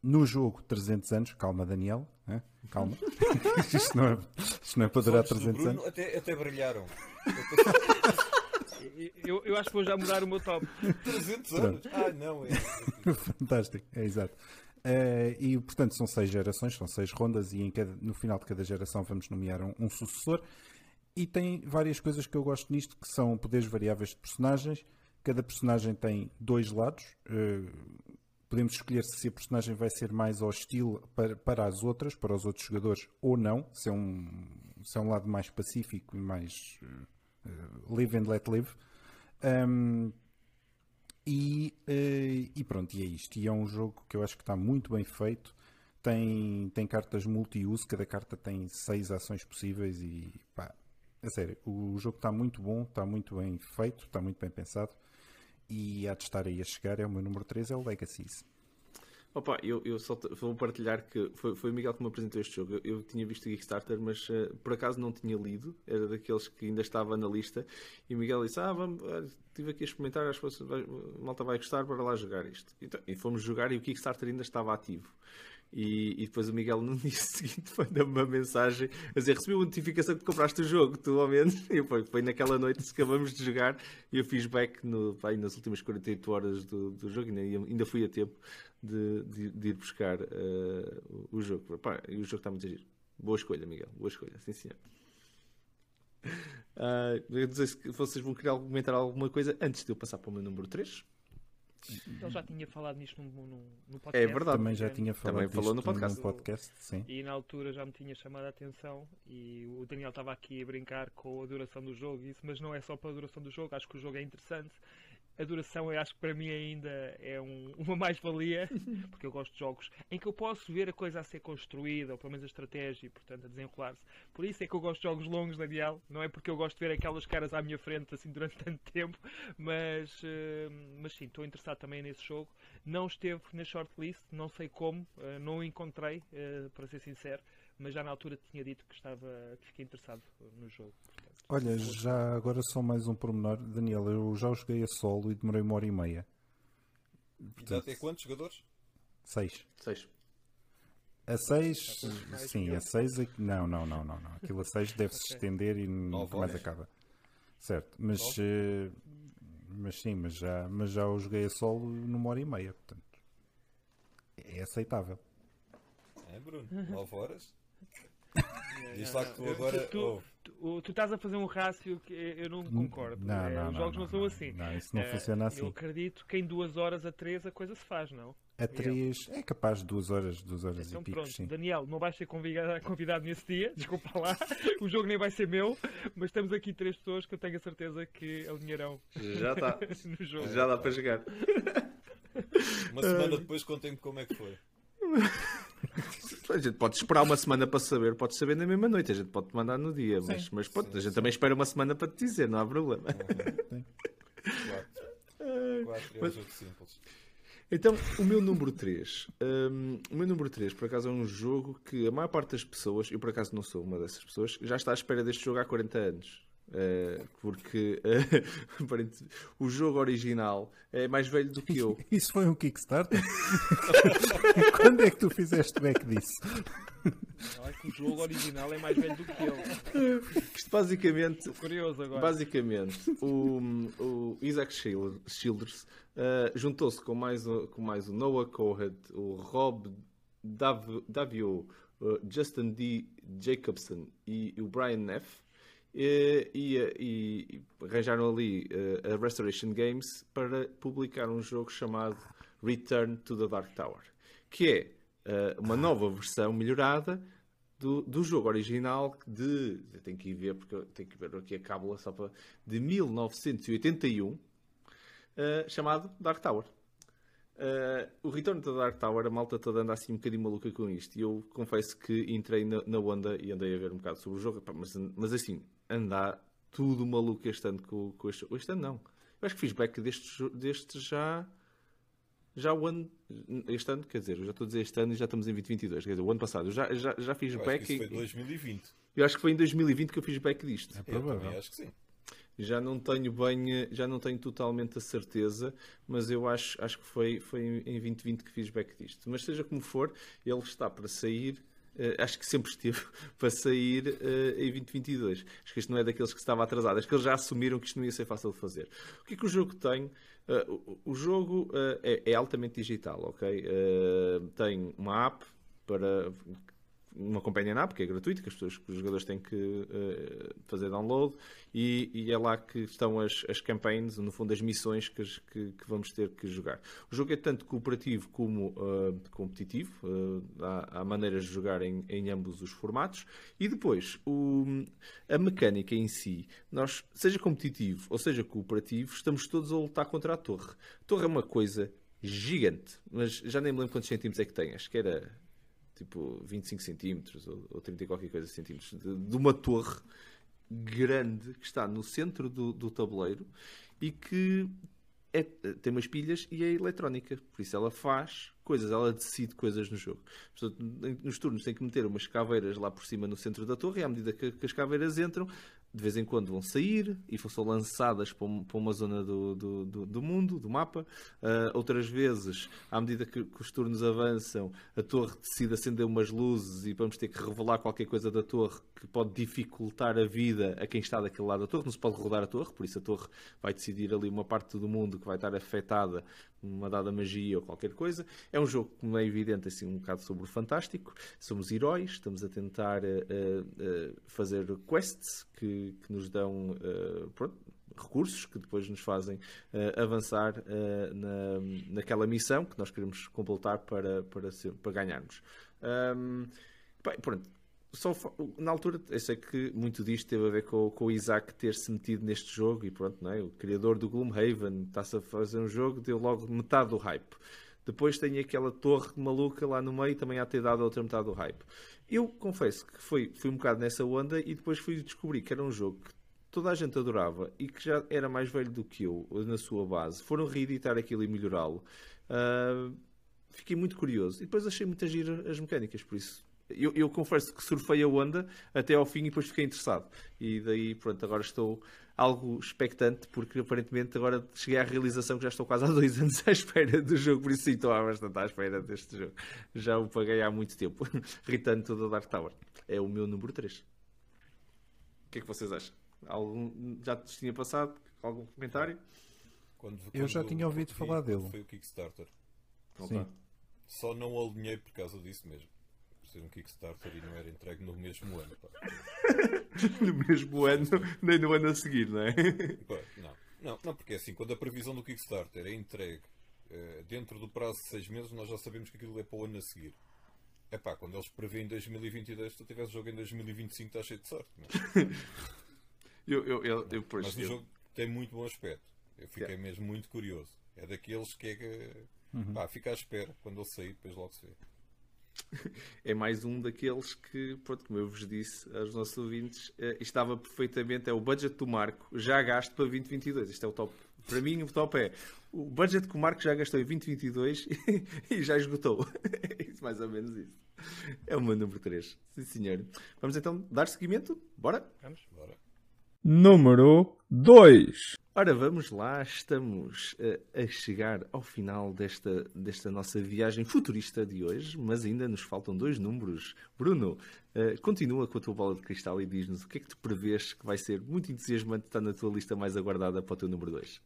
no jogo 300 anos. Calma, Daniel. hã? Calma. isto, não é, isto não é para durar olhos do 300 Bruno anos. até, até brilharam. Eu, eu acho que vou já mudar o meu top. 300 anos? Ah, não. É... Fantástico, é exato. Eh, e portanto são seis gerações, são seis rondas, e em cada- no final de cada geração vamos nomear um, um sucessor. E tem várias coisas que eu gosto nisto, que são poderes variáveis de personagens. Cada personagem tem dois lados. eh, podemos escolher se a personagem vai ser mais hostil para, para as outras, para os outros jogadores, ou não. Se é um, se é um lado mais pacífico e mais eh, live and let live. Um, e, eh, e pronto, e é isto. E é um jogo que eu acho que está muito bem feito. Tem, tem cartas multi-use, cada carta tem seis ações possíveis e pá, a sério, o jogo está muito bom, está muito bem feito, está muito bem pensado e há de estar aí a chegar. É o meu número 3, é o Legacies. Opa, eu, eu só vou partilhar que foi, foi o Miguel que me apresentou este jogo. Eu, eu tinha visto o Kickstarter, mas eh, por acaso não tinha lido. Era daqueles que ainda estava na lista. E o Miguel disse: Ah, vamos, estive aqui a experimentar, acho que a malta vai gostar para lá jogar isto. Então, e fomos jogar e o Kickstarter ainda estava ativo. E, e depois o Miguel no dia seguinte mandou-me uma mensagem a dizer: Recebi uma notificação que compraste o jogo, tu ao menos. E foi, foi naquela noite que acabamos de jogar e eu fiz back no, pá, nas últimas 48 horas do, do jogo. Ainda, ainda fui a tempo de, de- de ir buscar eh, o, o jogo. Pá, e o jogo está muito giro. Boa escolha, Miguel. Boa escolha, sim senhor. Ah, eu não sei se vocês vão querer comentar alguma coisa antes de eu passar para o meu número 3. Ele já tinha falado nisto no, no, no podcast. É verdade. Também já tinha falado Também falou no podcast. num podcast sim. E na altura já me tinha chamado a atenção e o Daniel estava aqui a brincar com a duração do jogo, e isso, mas não é só para a duração do jogo, acho que o jogo é interessante. A duração, eu acho que para mim ainda é um- uma mais-valia, porque eu gosto de jogos em que eu posso ver a coisa a ser construída, ou pelo menos a estratégia, e portanto a desenrolar-se. Por isso é que eu gosto de jogos longos, Daniel. Não é porque eu gosto de ver aquelas caras à minha frente assim durante tanto tempo, mas, eh, mas sim, estou interessado também nesse jogo. Não esteve na shortlist, não sei como, eh, não o encontrei, eh, para ser sincero, mas já na altura tinha dito que estava que fiquei interessado no jogo. Portanto. Olha, já agora só mais um pormenor. Daniel, eu já o joguei a solo e demorei uma hora e meia. Já tem quantos jogadores? Seis. 6. A 6, tens mais sim, a 6 é que. Não, não, não, não, não. Aquilo a 6 deve-se Ok. estender e nunca mais acaba. Certo, mas, eh, mas sim, mas já, mas já o joguei a solo numa hora e meia, portanto. É aceitável. É, Bruno? 9 horas? É, Diz lá que tu Eu- agora. tu- oh, Tu, tu estás a fazer um rácio que eu não concordo. Não, É, não, os jogos não, não, são não. assim. Não, isso não Eh, funciona Eu assim. acredito que em duas horas a três a coisa se faz, não? A 3 é capaz de duas horas, duas horas Então e pico, pronto, sim. Daniel, não vais ser convidado, convidado nesse dia, desculpa lá, o jogo nem vai ser meu, mas estamos aqui três pessoas que eu tenho a certeza que alinharão Já está. no jogo. Já dá para jogar. Uma semana depois contem-me como é que foi. A gente pode esperar uma semana para saber, pode saber na mesma noite, a gente pode te mandar no dia, mas, Sim. mas pronto, Sim, a gente sim. também espera uma semana para te dizer, não há problema. Sim. 4. 4 é um jogo simples. Então, o meu número 3. o meu número 3, por acaso, é um jogo que a maior parte das pessoas, eu por acaso não sou uma dessas pessoas, já está à espera deste jogo há 40 anos. Uh, porque uh, o jogo original é mais velho do que eu. Isso foi um Kickstarter? Quando é que tu fizeste back disso? Não, é que o jogo original é mais velho do que ele. Isto basicamente. Estou curioso agora. Basicamente, o, o Isaac Childers uh, juntou-se com mais, com mais o Noah Cohen, o Rob Dav, Davio, Justin D. Jacobson e o Brian Neff e, e, e arranjaram ali uh, a Restoration Games para publicar um jogo chamado Return to the Dark Tower, que é uh, uma nova versão melhorada do, do jogo original de. Eu tenho que ir ver, porque eu tenho que ver aqui a cábula só para. de 1981, uh, chamado Dark Tower. Uh, o Return to Dark Tower, a malta toda anda assim um bocadinho maluca com isto. E eu confesso que entrei na, na onda e andei a ver um bocado sobre o jogo. Mas, mas assim, andar tudo maluco este ano com, com este, este ano. Não. Eu acho que fiz back deste, deste já. Já o ano. Este ano, quer dizer, eu já estou a dizer este ano e já estamos em 2022. Quer dizer, o ano passado. Eu já, já, já fiz eu back. Acho que isso foi 2020. Eu acho que foi em 2020 que eu fiz back disto. É provável. Eu acho que sim já não tenho bem, já não tenho totalmente a certeza, mas eu acho, acho que foi, foi em 2020 que fiz back disto. Mas seja como for, ele está para sair. Uh, acho que sempre esteve para sair uh, em 2022. Acho que isto não é daqueles que estava atrasado. Acho que eles já assumiram que isto não ia ser fácil de fazer. O que é que o jogo tem? O, o, jogo é, é, altamente digital, ok? tem uma app para uma companion app que é gratuita, que, as pessoas, que os jogadores têm que uh, fazer download e, e, é lá que estão as, as campaigns, no fundo as missões que, que, que, vamos ter que jogar. O jogo é tanto cooperativo como uh, competitivo, uh, há, há, maneiras de jogar em, em, ambos os formatos e depois o, a mecânica em si, nós, seja competitivo ou seja cooperativo, estamos todos a lutar contra a torre. A torre é uma coisa gigante, mas já nem me lembro quantos centímetros é que tem, acho que era tipo 25 centímetros ou, ou 30 e qualquer coisa centímetros, de, de, uma torre grande que está no centro do, do tabuleiro e que é, tem umas pilhas e é eletrónica. Por isso ela faz coisas, ela decide coisas no jogo. Portanto, nos turnos tem que meter umas caveiras lá por cima no centro da torre e à medida que, que as caveiras entram, de vez em quando vão sair e são lançadas para uma zona do, do, do, do mundo, do mapa. Uh, outras vezes, à medida que, que, os turnos avançam, a torre decide acender umas luzes e vamos ter que revelar qualquer coisa da torre que pode dificultar a vida a quem está daquele lado da torre. Não se pode rodar a torre, por isso a torre vai decidir ali uma parte do mundo que vai estar afetada uma dada magia ou qualquer coisa. É um jogo, como é evidente, assim, um bocado sobre o fantástico. Somos heróis, estamos a tentar uh, uh, fazer quests que, que nos dão uh, pronto, recursos que depois nos fazem avançar na, naquela missão que nós queremos completar para, para, ser, para ganharmos. Um, bem, pronto, só, na altura, eu sei que muito disto teve a ver com, com o Isaac ter-se metido neste jogo e pronto, não é? o criador do Gloomhaven está-se a fazer um jogo, deu logo metade do hype. Depois tem aquela torre maluca lá no meio, também há ter dado a outra metade do hype. Eu confesso que fui, fui um bocado nessa onda e depois fui descobrir que era um jogo que toda a gente adorava e que já era mais velho do que eu na sua base. Foram reeditar aquilo e melhorá-lo. Uh, fiquei muito curioso e depois achei muito agir as mecânicas, por isso eu, eu, confesso que surfei a onda até ao fim e depois fiquei interessado. E daí, pronto, agora estou algo expectante, porque aparentemente agora cheguei à realização que já estou quase há dois anos à espera do jogo, por isso sim, estou há bastante à espera deste jogo. Já o paguei há muito tempo. Return to the Dark Tower. É o meu número 3. O que é que vocês acham? Algum, já te tinha passado? Algum comentário? Quando, quando eu já tinha ouvido falar dele. Foi o Kickstarter. Sim. Só não alinhei por causa disso mesmo ser um Kickstarter e não era entregue no mesmo ano. no mesmo ano, nem no ano a seguir, não é? Pá, não. não, não, porque é assim, quando a previsão do Kickstarter é entregue uh, dentro do prazo de 6 meses, nós já sabemos que aquilo é para o ano a seguir. É pá, quando eles prevêem 2022, se tu tivesse jogo em 2025, estás cheio de sorte. eu, eu, eu, eu, Mas o jogo tem muito bom aspecto. Eu fiquei mesmo muito curioso. É daqueles que é que. Uhum. Pá, fica à espera. Quando ele sair, depois logo se vê. é mais um daqueles que, pronto, como eu vos disse aos nossos ouvintes, eh, estava perfeitamente, é o budget do Marco já gasto para 2022. Isto é o top. Para mim, o top é o budget que o Marco já gastou em 2022 e já esgotou. É mais ou menos isso. É o meu número 3. Sim, senhor. Vamos então dar seguimento? Bora? Vamos. Bora. Número 2. Ora, vamos lá, estamos a, a chegar ao final desta, desta nossa viagem futurista de hoje, mas ainda nos faltam dois números. Bruno, uh, continua com a tua bola de cristal e diz-nos o que é que tu prevês que vai ser muito entusiasmante estar na tua lista mais aguardada para o teu número 2.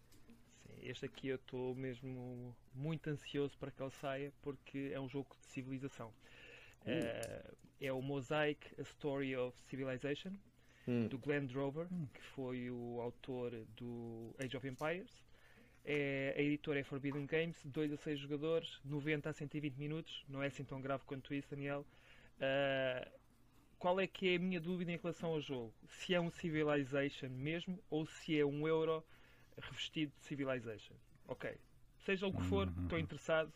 Este aqui eu estou mesmo muito ansioso para que ele saia porque é um jogo de civilização. Uh. Uh, é o Mosaic A Story of Civilization hum. do Glenn Drover, hum. que foi o autor do Age of Empires. É, a editora é Forbidden Games, 2 a 6 jogadores, 90 a 120 minutos, não é assim tão grave quanto isso, Daniel. Uh, qual é que é a minha dúvida em relação ao jogo? Se é um Civilization mesmo ou se é um euro revestido de Civilization? Ok, seja o que for, uhum. estou interessado.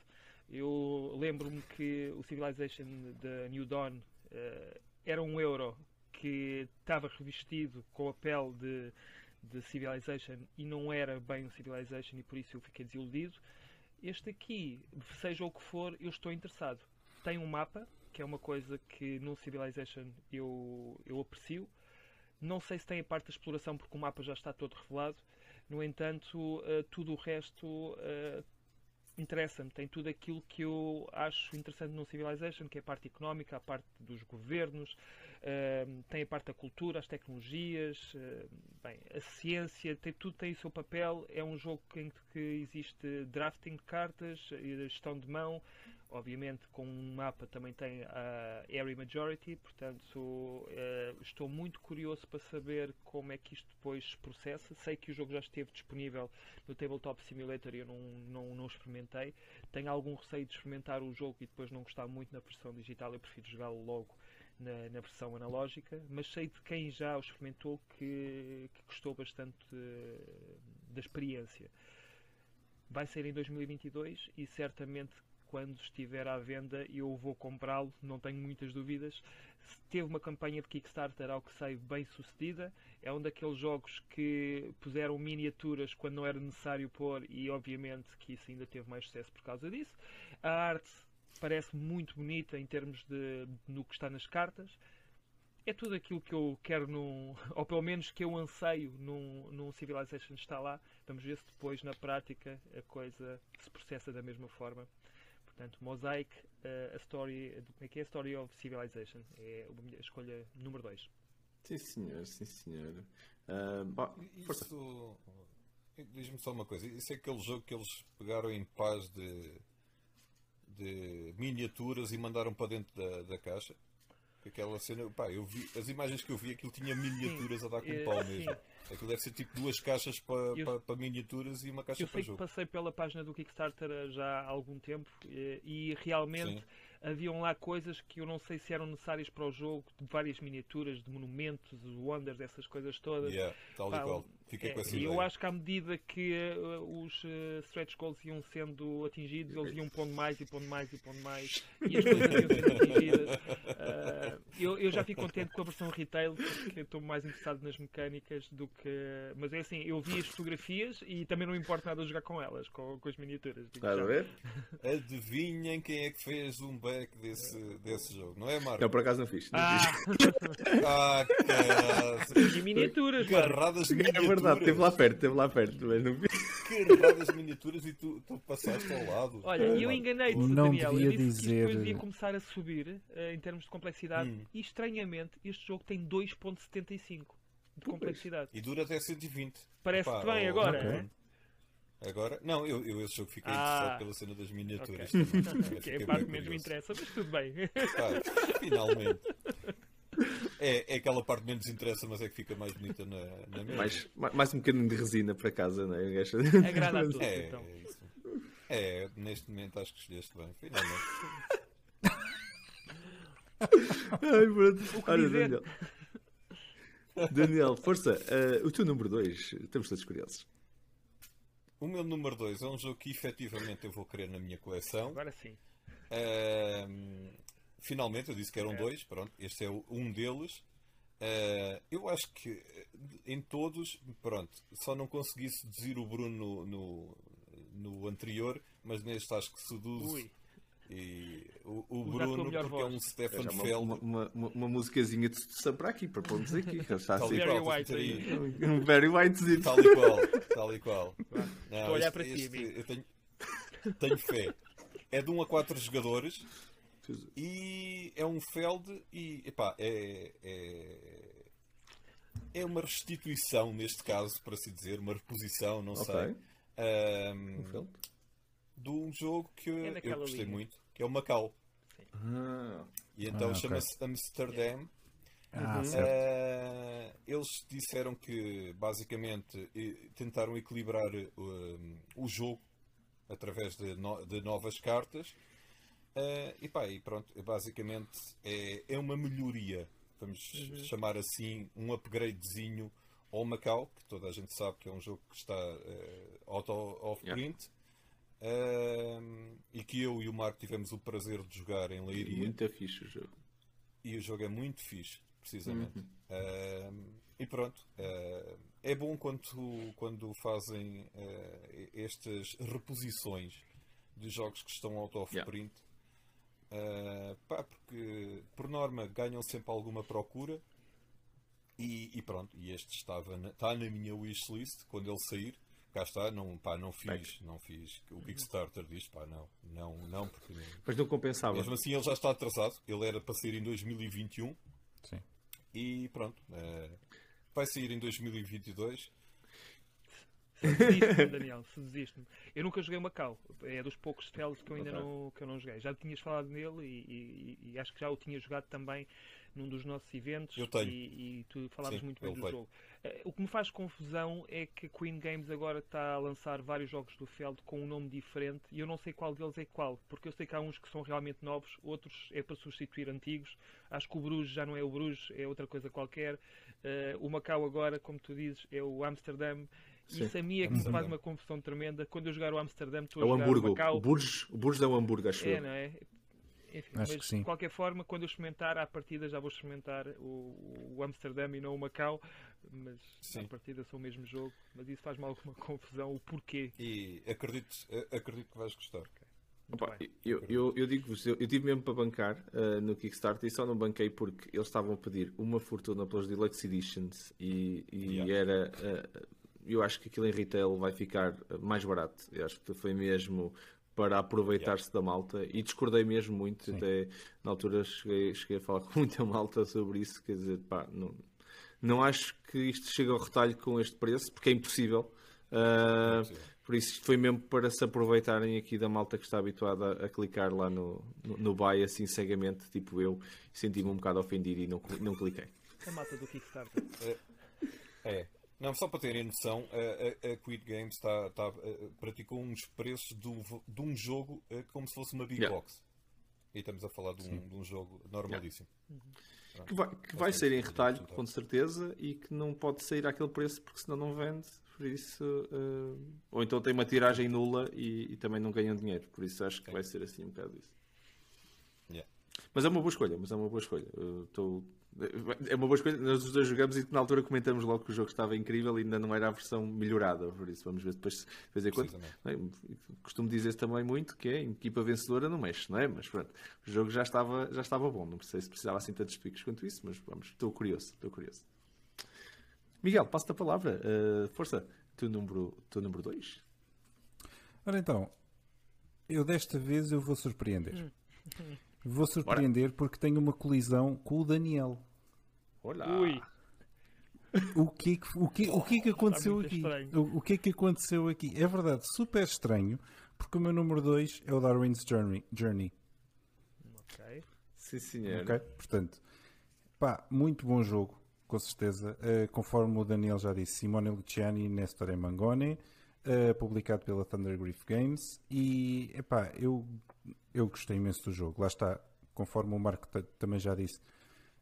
Eu lembro-me que o Civilization da New Dawn uh, era um euro que estava revestido com a pele de, de Civilization e não era bem um Civilization e por isso eu fiquei desiludido. Este aqui, seja o que for, eu estou interessado. Tem um mapa, que é uma coisa que no Civilization eu, eu aprecio. Não sei se tem a parte da exploração, porque o mapa já está todo revelado. No entanto, uh, tudo o resto uh, interessa-me, tem tudo aquilo que eu acho interessante no Civilization, que é a parte económica, a parte dos governos, uh, tem a parte da cultura, as tecnologias, uh, bem, a ciência, tem, tudo tem o seu papel. É um jogo em que existe drafting de cartas, gestão de mão, obviamente com um mapa também tem a Area Majority, portanto uh, estou muito curioso para saber como é que isto depois se processa. Sei que o jogo já esteve disponível no Tabletop Simulator e eu não, não, não experimentei. Tenho algum receio de experimentar o jogo e depois não gostar muito na versão digital, eu prefiro jogá-lo logo na, na, versão analógica, mas sei de quem já o experimentou que, que gostou bastante uh, da experiência. Vai ser em 2022 e certamente quando estiver à venda eu vou comprá-lo, não tenho muitas dúvidas. Teve uma campanha de Kickstarter, ao que sei, bem sucedida. É um daqueles jogos que puseram miniaturas quando não era necessário pôr e obviamente que isso ainda teve mais sucesso por causa disso. A arte parece muito bonita em termos de no que está nas cartas. É tudo aquilo que eu quero num, ou pelo menos que eu anseio num, num Civilization está lá. Vamos ver se depois na prática a coisa se processa da mesma forma. Portanto, Mosaic, uh, a story, como é que é? A Story of Civilization. É a escolha número 2. Sim, senhor, sim, senhor. Uh, Isso. Diz-me só uma coisa. Isso é aquele jogo que eles pegaram em paz de, de miniaturas e mandaram para dentro da, da caixa? Aquela cena, pá, eu vi, as imagens que eu vi, aquilo tinha miniaturas sim, a dar com é, pau mesmo. Sim. Aquilo deve ser tipo duas caixas para, eu, para, para miniaturas e uma caixa para jogo. Eu passei pela página do Kickstarter já há algum tempo e, e realmente. Sim haviam lá coisas que eu não sei se eram necessárias para o jogo, de várias miniaturas, de monumentos, wonders, essas coisas todas. Yeah, tal e qual. Fiquei é, com essa e eu acho que à medida que uh, os uh, stretch goals iam sendo atingidos, eles iam pondo mais e pondo mais e pondo mais e as coisas iam sendo atingidas. Uh, eu, eu já fico contente com a versão retail porque estou mais interessado nas mecânicas do que. Mas é assim, eu vi as fotografias e também não importa nada jogar com elas, com, com as miniaturas. Estás a ver? Adivinhem quem é que fez um back desse, desse jogo, não é, Marco? Eu por acaso não fiz. Não ah, ah caralho. E miniaturas, Carradas miniaturas. É verdade, esteve lá perto, esteve lá perto, mas não fiz. Carradas miniaturas e tu, tu passaste ao lado. Olha, eu enganei-te, Daniel. Eu disse dizer... que isto depois ia começar a subir uh, em termos de complexidade hum. e estranhamente este jogo tem 2.75 de complexidade. E dura até 120. Parece-te bem oh, agora. Okay. Agora, não, eu, eu esse jogo fiquei ah, interessado pela cena das miniaturas. Okay. Também, que é a parte que menos me interessa, mas tudo bem. Ah, finalmente. É, é aquela parte que menos interessa, mas é que fica mais bonita na, na minha. Mais, mais um bocadinho de resina para casa, não é? Agrada a todos, é, então. É, isso. é, neste momento acho que escolheste bem, finalmente. Ai, pronto. Olha, Daniel. Daniel, força, uh, o teu número 2, estamos todos curiosos. O meu número 2 é um jogo que efetivamente eu vou querer na minha coleção. Agora sim. Uh, finalmente, eu disse que eram é. dois, pronto, este é um deles. Uh, eu acho que eh, em todos, pronto, só não consegui seduzir o Bruno no, no, no anterior, mas neste acho que seduz. Ui. E o, o Bruno, porque é voz. um Stefan uma, Feld. uma, uma, uma, uma musicazinha de sedução para aqui, para pôrmos aqui. Está Tal assim, Very qual, white aí. um very white Tal e qual, tal e qual. Não, a olhar este- para ti, este- amigo. Eu tenho, tenho fé. É de 1 a 4 jogadores e é um Feld e epá, é, é, é uma restituição neste caso, por assim dizer, uma reposição, não Ok. sei. ahm, Um Feld? de um jogo que É eu gostei linha. muito, que é o Macau. Ah, E então Ah, chama-se Amsterdam. Ah, certo. Eh, eles disseram que basicamente tentaram equilibrar eh, o jogo através de, no- de novas cartas. Eh, e pá, e pronto, basicamente é, é uma melhoria, vamos chamar assim, um upgradezinho ao Macau, que toda a gente sabe que é um jogo que está eh, out of Yeah. print. Eh, e que eu e o Marco tivemos o prazer de jogar em Leiria muito fixe o jogo. e o jogo é muito fixe, precisamente. Ahm, e pronto, ah, é bom quando, quando fazem estas reposições de jogos que estão out of Yeah. Ah, pá, porque por norma ganham sempre alguma procura e, e pronto, e este estava na, está na minha wishlist quando ele sair. Cá está, não, pá, não fiz, não fiz o Kickstarter disto, pá, não, não, não, porque Mas não compensava. mesmo assim ele já está atrasado, ele era para sair em 2021 Sim. e pronto, eh, vai sair em 2022. Seduziste-me, Daniel, seduziste-me. Eu nunca joguei Macau, é dos poucos Fells que eu ainda Ok. não, que eu não joguei. Já tinhas falado nele e, e- e acho que já o tinha jogado também num dos nossos eventos Eu tenho. E, e tu falavas Sim, muito bem do veio. jogo. Eh, O que me faz confusão é que a Queen Games agora está a lançar vários jogos do Feld com um nome diferente e eu não sei qual deles é qual, porque eu sei que há uns que são realmente novos, outros é para substituir antigos. Acho que o Bruges já não é o Bruges, é outra coisa qualquer. Eh, o Macau agora, como tu dizes, é o Amsterdam. Sim, Isso a mim é que me faz uma confusão tremenda. Quando eu jogar o Amsterdam, estou É a o jogar Hamburgo. o Macau. O Burges, o Burges é o Hamburgo, acho É, eu. não é? Enfim, Acho mas que sim. de qualquer forma, quando eu experimentar, à partida já vou experimentar o, o Amsterdam e não o Macau, mas Sim. à partida são o mesmo jogo. Mas isso faz-me alguma confusão, o porquê. E acredito, eh, acredito que vais gostar. Muito Opa, eu, eu, eu digo-vos, eu, eu tive mesmo para bancar ah, no Kickstarter e só não banquei porque eles estavam a pedir uma fortuna pelos Deluxe Editions e, e Yeah. era. ah, eu acho que aquilo em retail vai ficar ah, mais barato. Eu acho que foi mesmo para aproveitar-se da malta e discordei mesmo muito. Até na altura cheguei, cheguei a falar com muita malta sobre isso. Quer dizer, pá, não, não acho que isto chegue ao retalho com este preço porque é impossível. Ah, Sim. por isso isto foi mesmo para se aproveitarem aqui da malta que está habituada a, clicar lá no, no, no buy assim cegamente, tipo eu, e senti-me um bocado ofendido e não, não cliquei. A malta do Kickstarter. É. Não, só para terem noção, a, a, a Quid Games está, está, eh, praticou uns preços de um, vo- de um jogo eh, como se fosse uma Big Yeah. Box. E estamos a falar de um, de um jogo normalíssimo. Que vai, que vai sair em retalho, com certeza, e que não pode sair àquele preço porque senão não vende. Por isso, ah, ou então tem uma tiragem nula e, e também não ganham dinheiro. Por isso acho que vai ser assim um bocado isso. Yeah. Mas é uma boa escolha, mas é uma boa escolha. Estou- É uma boa escolha. Nós os dois jogamos e na altura comentamos logo que o jogo estava incrível e ainda não era a versão melhorada. Por isso vamos ver depois de vez em quando. Precisamente. Bem, costumo dizer também muito que a equipa vencedora não mexe, não é? Mas pronto, o jogo já estava, já estava bom. Não sei se precisava assim tantos picos quanto isso, mas vamos, estou curioso, estou curioso. Miguel, passo-te a palavra. Uh, força, teu número 2. Teu número dois? Ora então, eu desta vez eu vou surpreender. Vou surpreender porque tenho uma colisão com o Daniel. Olá! Ui, O que, é que- o que, o que é que aconteceu aqui? O, o que é que aconteceu aqui? É verdade, super estranho, porque o meu número 2 é o Darwin's Journey. Journey ok. Sim, senhor. ok? Portanto, pá, muito bom jogo, com certeza. Uh, conforme o Daniel já disse, Simone Luciani e Nestor Mangone, uh, publicado pela Thunder Griff Games. E, epá, eu, eu gostei imenso do jogo. Lá está, conforme o Marco ta- também já disse,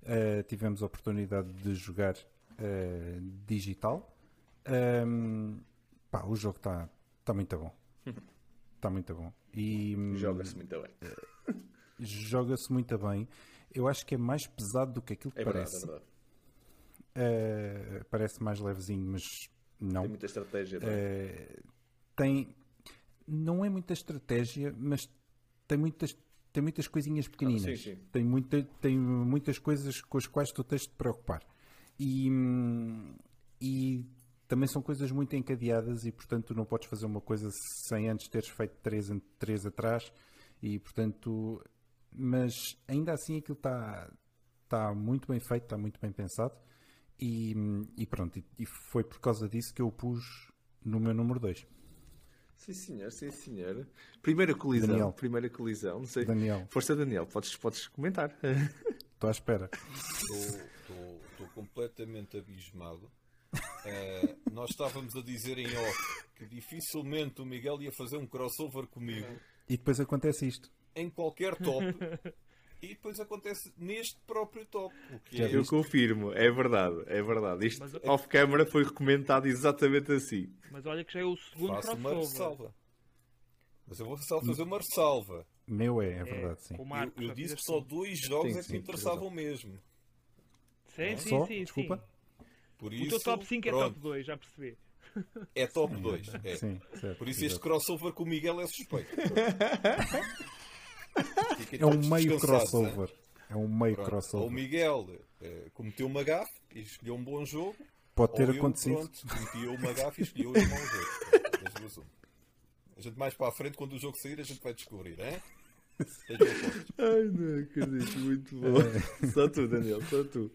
uh, tivemos a oportunidade de jogar uh, digital. Um, pá, o jogo está tá muito bom. Está muito bom. E, Joga-se muito bem. joga-se muito bem. Eu acho que é mais pesado do que aquilo que É verdade, parece. é verdade. Uh, parece mais levezinho, mas não. Tem muita estratégia. não? Uh, tem. Não é muita estratégia, mas tem muita, tem muitas coisinhas pequeninas. Ah, sim, sim. Tem, muita, tem muitas coisas com as quais tu tens de te preocupar. E, e também são coisas muito encadeadas e, portanto, tu não podes fazer uma coisa sem antes teres feito três, três atrás. E, portanto, mas ainda assim aquilo está está muito bem feito, está muito bem pensado. E, e pronto, e, e foi por causa disso que eu pus no meu número 2. Sim, senhor, sim, senhor. Primeira colisão. Daniel. Primeira colisão. Não sei. Daniel. Força, Daniel, podes, podes comentar. Estou à espera. Estou completamente abismado. Eh, nós estávamos a dizer em off que dificilmente o Miguel ia fazer um crossover comigo E depois acontece isto. em qualquer top. E depois acontece neste próprio top. O que é Eu confirmo, é verdade, é verdade. Isto Mas- off-camera foi recomendado exatamente assim. Mas olha que já é o segundo faço uma crossover. ressalva. Mas eu vou só fazer uma ressalva. Meu é, é verdade, sim. Eu, Marcos, eu já disse que só um. dois jogos Sim, é que sim, me interessavam mesmo. Sim, sim, Só? sim. Desculpa? sim. Por O isso, teu top 5 é pronto, top 2, já percebi. É top 2. É. Sim, certo. Por isso este crossover com o Miguel é suspeito. É um meio hein? crossover. É um meio Pronto. crossover. O Miguel eh, cometeu uma gafe e escolheu um bom jogo. Pode ter ou eu, acontecido. pronto, cometi uma gafe e escolheu um mau jogo. A gente mais para a frente, quando o jogo sair, a gente vai descobrir, hein? Ai, não acredito, muito bom. Só tu, Daniel, só tu.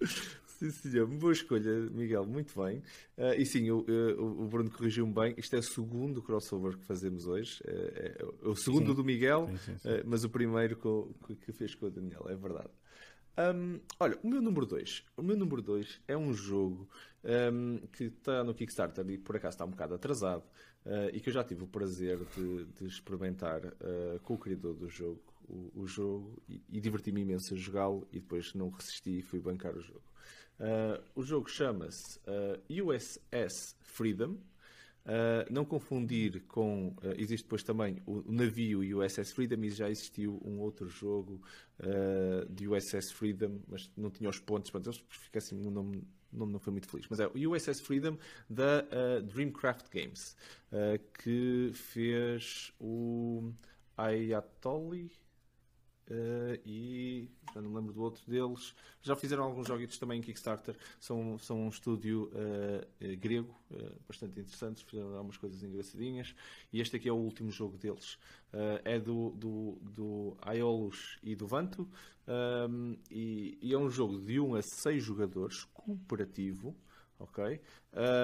Sim, senhor. Boa escolha, Miguel, muito bem. Ah, e sim, o, Bruno corrigiu-me bem. Isto é o segundo crossover que fazemos hoje. É, é o segundo Sim. do Miguel, Sim, sim, eh, mas o primeiro com- que, fez com o Daniel, é verdade. Hum, olha, o meu número 2. O meu número 2 é um jogo hum, que está no Kickstarter e por acaso está um bocado atrasado eh, e que eu já tive o prazer de, de experimentar eh, com o criador do jogo, o, o jogo, e, e diverti-me imenso a jogá-lo e depois não resisti e fui bancar o jogo. Eh, o jogo chama-se eh, USS Freedom. Uh, não confundir com. uh, existe depois também o, o navio USS Freedom e já existiu um outro jogo uh, de USS Freedom, mas não tinha os pontos, portanto, eles- fica assim, o nome, o nome não foi muito feliz. Mas é o USS Freedom da uh, Dreamcraft Games, uh, que fez o Ayatollah. Uh, e já não me lembro do outro deles. Já fizeram alguns joguitos também em Kickstarter. São, são um estúdio uh, grego, uh, bastante interessantes. Fizeram algumas coisas engraçadinhas. E este aqui é o último jogo deles. É do, do, do Aeolus e do Vanto. Um, e, e é um jogo de 1 a 6 jogadores, cooperativo. Ok?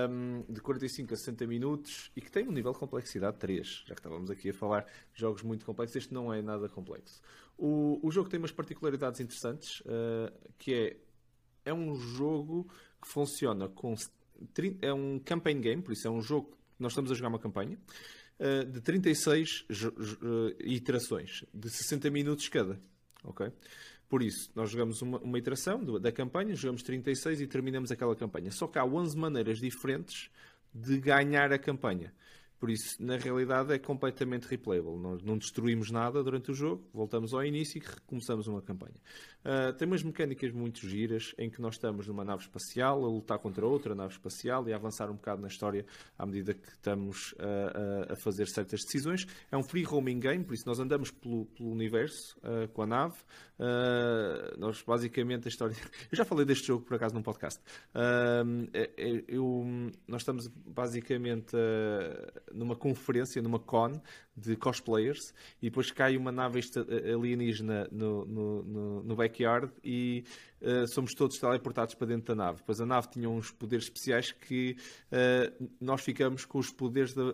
Um, de 45 a 60 minutos e que tem um nível de complexidade 3. Já que estávamos aqui a falar de jogos muito complexos, este não é nada complexo. O, o jogo tem umas particularidades interessantes, uh, que é, é um jogo que funciona com... É um campaign game, por isso é um jogo nós estamos a jogar uma campanha, uh, de 36 jo- jo- uh, iterações, de 60 minutos cada. Ok? Por isso, nós jogamos uma, uma iteração do- da campanha, jogamos 36 e terminamos aquela campanha. Só que há 11 maneiras diferentes de ganhar a campanha. Por isso, na realidade, é completamente replayable. Não destruímos nada durante o jogo, voltamos ao início e recomeçamos uma campanha. Ah, tem umas mecânicas muito giras em que nós estamos numa nave espacial a lutar contra outra nave espacial e a avançar um bocado na história à medida que estamos ah, a- a fazer certas decisões. É um free roaming game, por isso nós andamos pelo, pelo universo ah, com a nave. Ah, nós basicamente a história. Eu já falei deste jogo por acaso num podcast. Ah, é- é- eu, nós estamos basicamente ah, numa conferência, numa con de cosplayers e depois cai uma nave esta- alienígena no, no, no, no backyard e ah, somos todos teleportados para dentro da nave. Depois a nave tinha uns poderes especiais que ah, nós ficamos com os poderes da,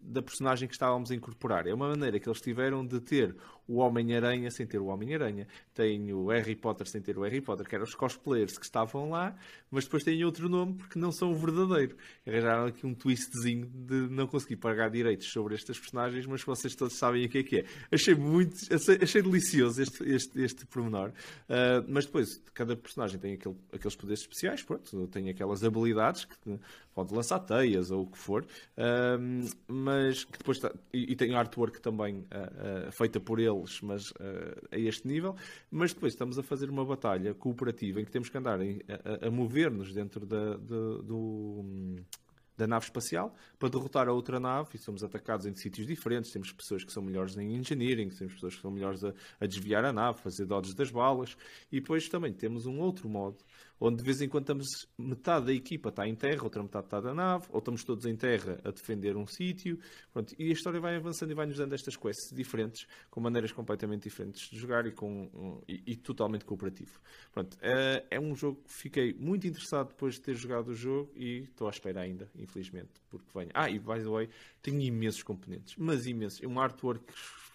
da personagem que estávamos a incorporar. É uma maneira que eles tiveram de ter o Homem-Aranha sem ter o Homem-Aranha. Tem o Harry Potter sem ter o Harry Potter, que eram os cosplayers que estavam lá, mas depois têm outro nome porque não são o verdadeiro. Arranjaram aqui um twistzinho de não conseguir pagar direitos sobre estas personagens, mas vocês todos sabem o que é que é. Achei muito, achei, achei delicioso este, este, este pormenor. Ah, mas depois, cada personagem tem aquele- aqueles poderes especiais, pronto, tem aquelas habilidades que pode lançar teias ou o que for, Ahm, mas que depois está- e, e tem artwork também ah, feita por eles, mas ah, a este nível. Mas depois estamos a fazer uma batalha cooperativa em que temos que andar em- a, a- mover-nos dentro da, do- do, da nave espacial para derrotar a outra nave e somos atacados em sítios diferentes. Temos pessoas que são melhores em engineering, temos pessoas que são melhores a, a desviar a nave, fazer dodges das balas e depois também temos um outro modo onde de vez em quando estamos, metade da equipa está em terra, outra metade está na nave, ou estamos todos em terra a defender um sítio, e a história vai avançando e vai-nos dando estas quests diferentes, com maneiras completamente diferentes de jogar e, com, e, e, totalmente cooperativo. Pronto, é, é um jogo que fiquei muito interessado depois de ter jogado o jogo e estou à espera ainda, infelizmente, porque venho. Ah, e by the way, tenho imensos componentes, mas imensos. Um artwork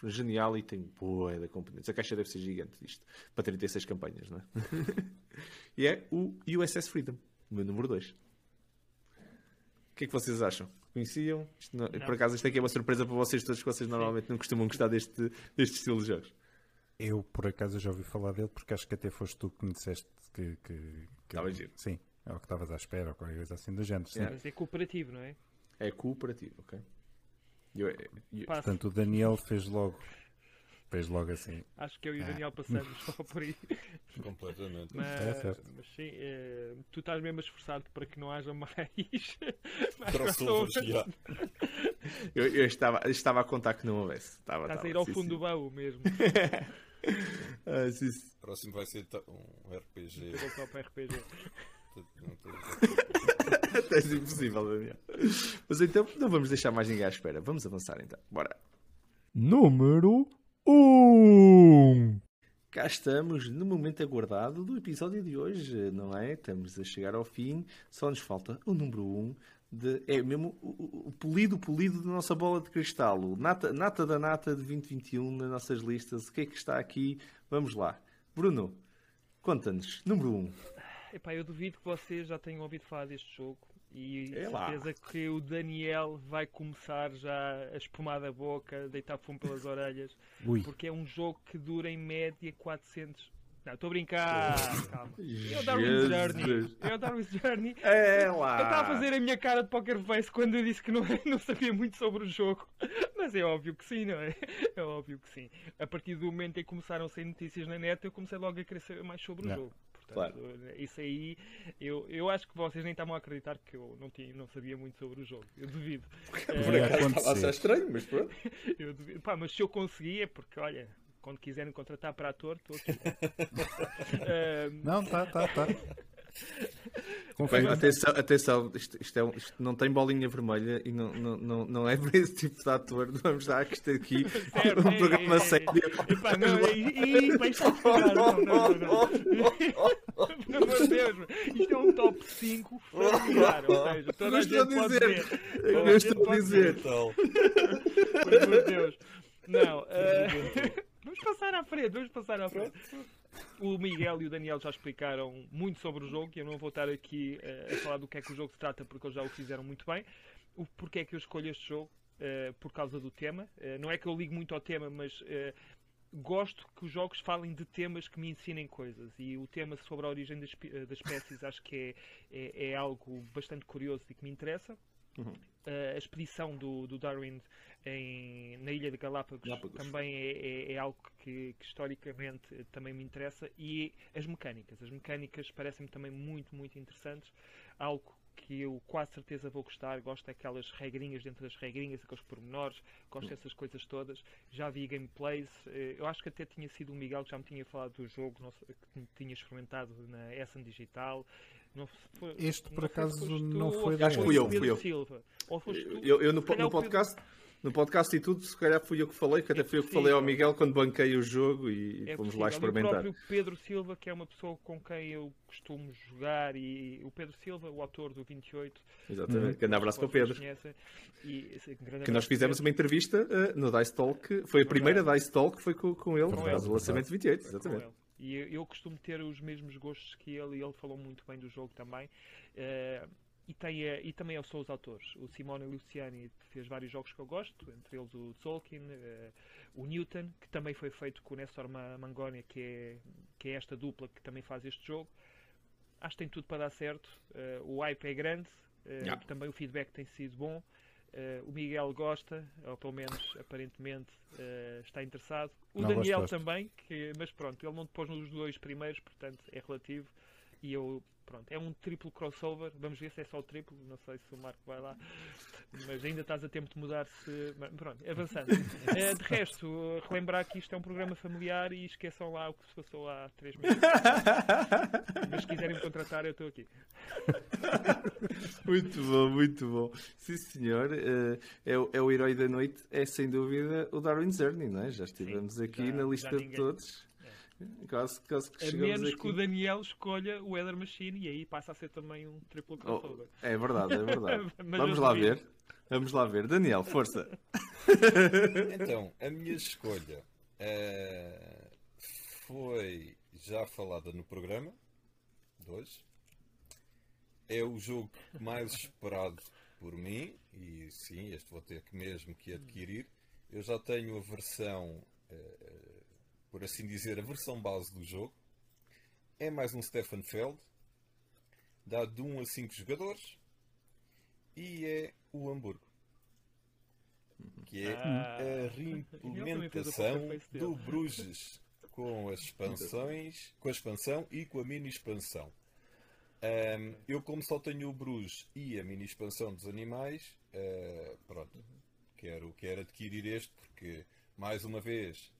genial e tem boa da componentes. A caixa deve ser gigante isto, para 36 campanhas, não é? e é o USS Freedom, o meu número 2. O que é que vocês acham? Conheciam? Não, por acaso isto aqui é uma surpresa para vocês todos, que vocês normalmente não costumam gostar deste, deste estilo de jogos. Eu, por acaso, já ouvi falar dele, porque acho que até foste tu que me disseste que... que, que Estava giro. Sim, é o que estavas à espera, ou qualquer coisa assim do género. Sim. Mas é cooperativo, não é? É cooperativo, ok. Eu, eu, Portanto, o Daniel fez logo fez logo assim. Acho que eu e o Daniel passamos só por aí. Completamente. Mas, É mas sim, eh, tu estás mesmo a esforçar-te para que não haja mais. mais Crossovers, eu, eu estava, estava a contar que não houvesse. Estava, Estás a estava, ir ao sim, fundo sim. do baú mesmo. Ah, sim, sim. O próximo vai ser um RPG. Voltar para RPG. Até é impossível, Daniel. Mas então, não vamos deixar mais ninguém à espera. Vamos avançar então. Bora. Número 1. Cá estamos no momento aguardado do episódio de hoje, não é? Estamos a chegar ao fim. Só nos falta o número 1. De, é mesmo o, polido, polido da nossa bola de cristal. Nata, nata da nata de 2021 nas nossas listas. O que é que está aqui? Vamos lá. Bruno, conta-nos. Número 1. Epá, eu duvido que vocês já tenham ouvido falar deste jogo. E É lá. certeza que o Daniel vai começar já a espumar da boca, a deitar fumo pelas orelhas, Ui, porque é um jogo que dura em média 400. Não, estou a brincar, calma. É o Darwin's Journey. É o Darwin's Journey. É lá. Eu estava a fazer a minha cara de poker face quando eu disse que não, não sabia muito sobre o jogo. Mas é óbvio que sim, não é? É óbvio que sim. A partir do momento em que começaram a sair notícias na net, eu comecei logo a querer saber mais sobre o Yeah. jogo. Portanto, isso aí, eu, eu acho que vocês nem estavam a acreditar que eu não, tinha, não sabia muito sobre o jogo. Eu duvido. Por Eh, acaso acontecer. estava a estranho, mas pronto. eu duvido. Pá, mas se eu conseguia, porque olha, quando quiserem contratar para ator, estou aqui. Eh, não, tá, tá, tá. Bem, atenção, atenção isto, isto é um- isto não tem bolinha vermelha e não, não, não, não é para esse tipo de ator. Vamos dar que isto aqui Sério, um é, programa é, é. sério. Epá, não, e, e, vai ficar, não, não, não, não. Pelo amor de Deus, isto é um top 5 familiar, ou seja, toda Não a gente pode dizer. ver. Eu estou a dizer. Então, ver, Pelo amor de Deus. Não, eh, vamos passar à frente, vamos passar à frente. O Miguel e o Daniel já explicaram muito sobre o jogo e eu não vou estar aqui eh, a falar do que é que o jogo se trata porque eles já o fizeram muito bem. O porquê é que eu escolho este jogo? Eh, por causa do tema. Eh, não é que eu ligo muito ao tema, mas gosto que os jogos falem de temas que me ensinem coisas. E o tema sobre a origem das, das espécies acho que é, é, é algo bastante curioso e que me interessa. Uhum. Eh, a expedição do, do Darwin em- na Ilha de Galápagos, Galápagos. também é, é- é algo que, que historicamente eh, também me interessa. E as mecânicas. As mecânicas parecem-me também muito, muito interessantes. Algo que eu quase certeza vou gostar. Gosto daquelas regrinhas dentro das regrinhas, aqueles pormenores. Gosto dessas coisas todas. Já vi gameplays. eh, Eu acho que até tinha sido o Miguel que já me tinha falado do jogo, que me tinha experimentado na Essen Digital. Não foi- Este, por não acaso, não foi da Acho que fui eu, fui eu. Silva. Ou foste tu. Eu, eu no, no o Pedro- podcast, no podcast e tudo, se calhar fui eu que falei, que até fui eu que falei ao Miguel quando banquei o jogo e É fomos possível. lá experimentar. O próprio Pedro Silva, que é uma pessoa com quem eu costumo jogar, e o Pedro Silva, o autor do 28. Exatamente. Grande abraço para o Pedro. conhecem, e, Que nós fizemos uma entrevista eh, no Dice Talk. Foi a primeira Dice Talk que foi com, com ele, por Verdade, causa do lançamento de 28. com Exatamente. ele. E eu, eu costumo ter os mesmos gostos que ele, e ele falou muito bem do jogo também. Eh, e, tem, e também são os autores. O Simone Luciani fez vários jogos que eu gosto, entre eles o Tolkien, eh, o Newton, que também foi feito com o Nestor Ma- Mangónia, que é, que é esta dupla que também faz este jogo. Acho que tem tudo para dar certo. Eh, o hype é grande, eh, Yeah. também o feedback tem sido bom. O Miguel gosta, ou pelo menos aparentemente está interessado. O Não, Daniel também, que, mas pronto, ele não te pôs nos dois primeiros, portanto é relativo. E eu, pronto, é um triplo crossover. Vamos ver se é só o triplo. Não sei se o Marco vai lá. Mas ainda estás a tempo de mudar se. Pronto, avançando. Eh, de resto, relembrar que isto é um programa familiar e esqueçam lá o que se passou há três meses. Mas se quiserem me contratar, eu estou aqui. Muito bom, muito bom. Sim, senhor. eh, é, o- é o herói da noite, é sem dúvida o Darwin Zerny, não é? Já estivemos aqui já- na lista de todos. Quase, quase que A menos aqui. que o Daniel escolha o Weather Machine e aí passa a ser também um triplo crossover. Oh, é verdade, é verdade. Vamos lá ver. Vamos lá ver. Daniel, força. Então, a minha escolha eh, foi já falada no programa de hoje. É o jogo mais esperado por mim e sim, este vou ter que mesmo que adquirir. Eu já tenho a versão, eh, por assim dizer, a versão base do jogo. É mais um Stefan Feld, dá de 1 a 5 jogadores e é o Hamburgo. Que é Ah. a reimplementação do Bruges com as expansões, com a expansão e com a mini expansão. Ahm, eu como só tenho o Bruges e a mini expansão dos animais, ah, pronto, quero, quero adquirir este porque mais uma vez,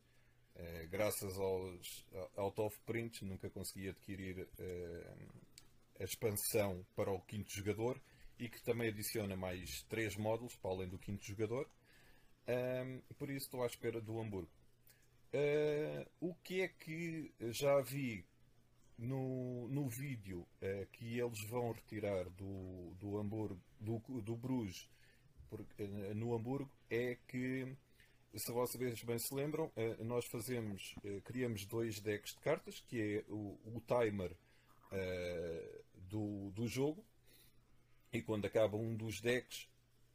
ah, graças aos out of prints, nunca consegui adquirir ah, a expansão para o quinto jogador e que também adiciona mais três módulos para além do quinto jogador. Por isso estou à espera do Hamburgo. Ah, o que é que já vi no, no vídeo que eles vão retirar do, do Hamburgo, do, do Bruges no Hamburgo é que, se vocês bem se lembram, ah, nós fazemos, ah, criamos dois decks de cartas, que é o, o timer ah, do, do jogo, e quando acaba um dos decks,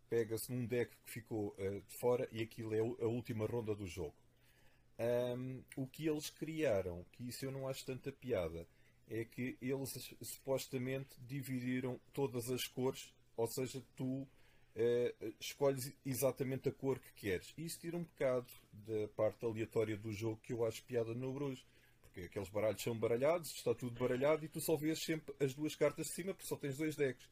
pega-se num deck que ficou eh, de fora e aquilo é a última ronda do jogo. Ahm, o que eles criaram, que isso eu não acho tanta piada, é que eles supostamente dividiram todas as cores, ou seja, tu eh, escolhes exatamente a cor que queres. Isso tira um bocado da parte aleatória do jogo que eu acho piada no Bruges. Porque aqueles baralhos são baralhados, está tudo baralhado e tu só vês sempre as duas cartas de cima porque só tens dois decks.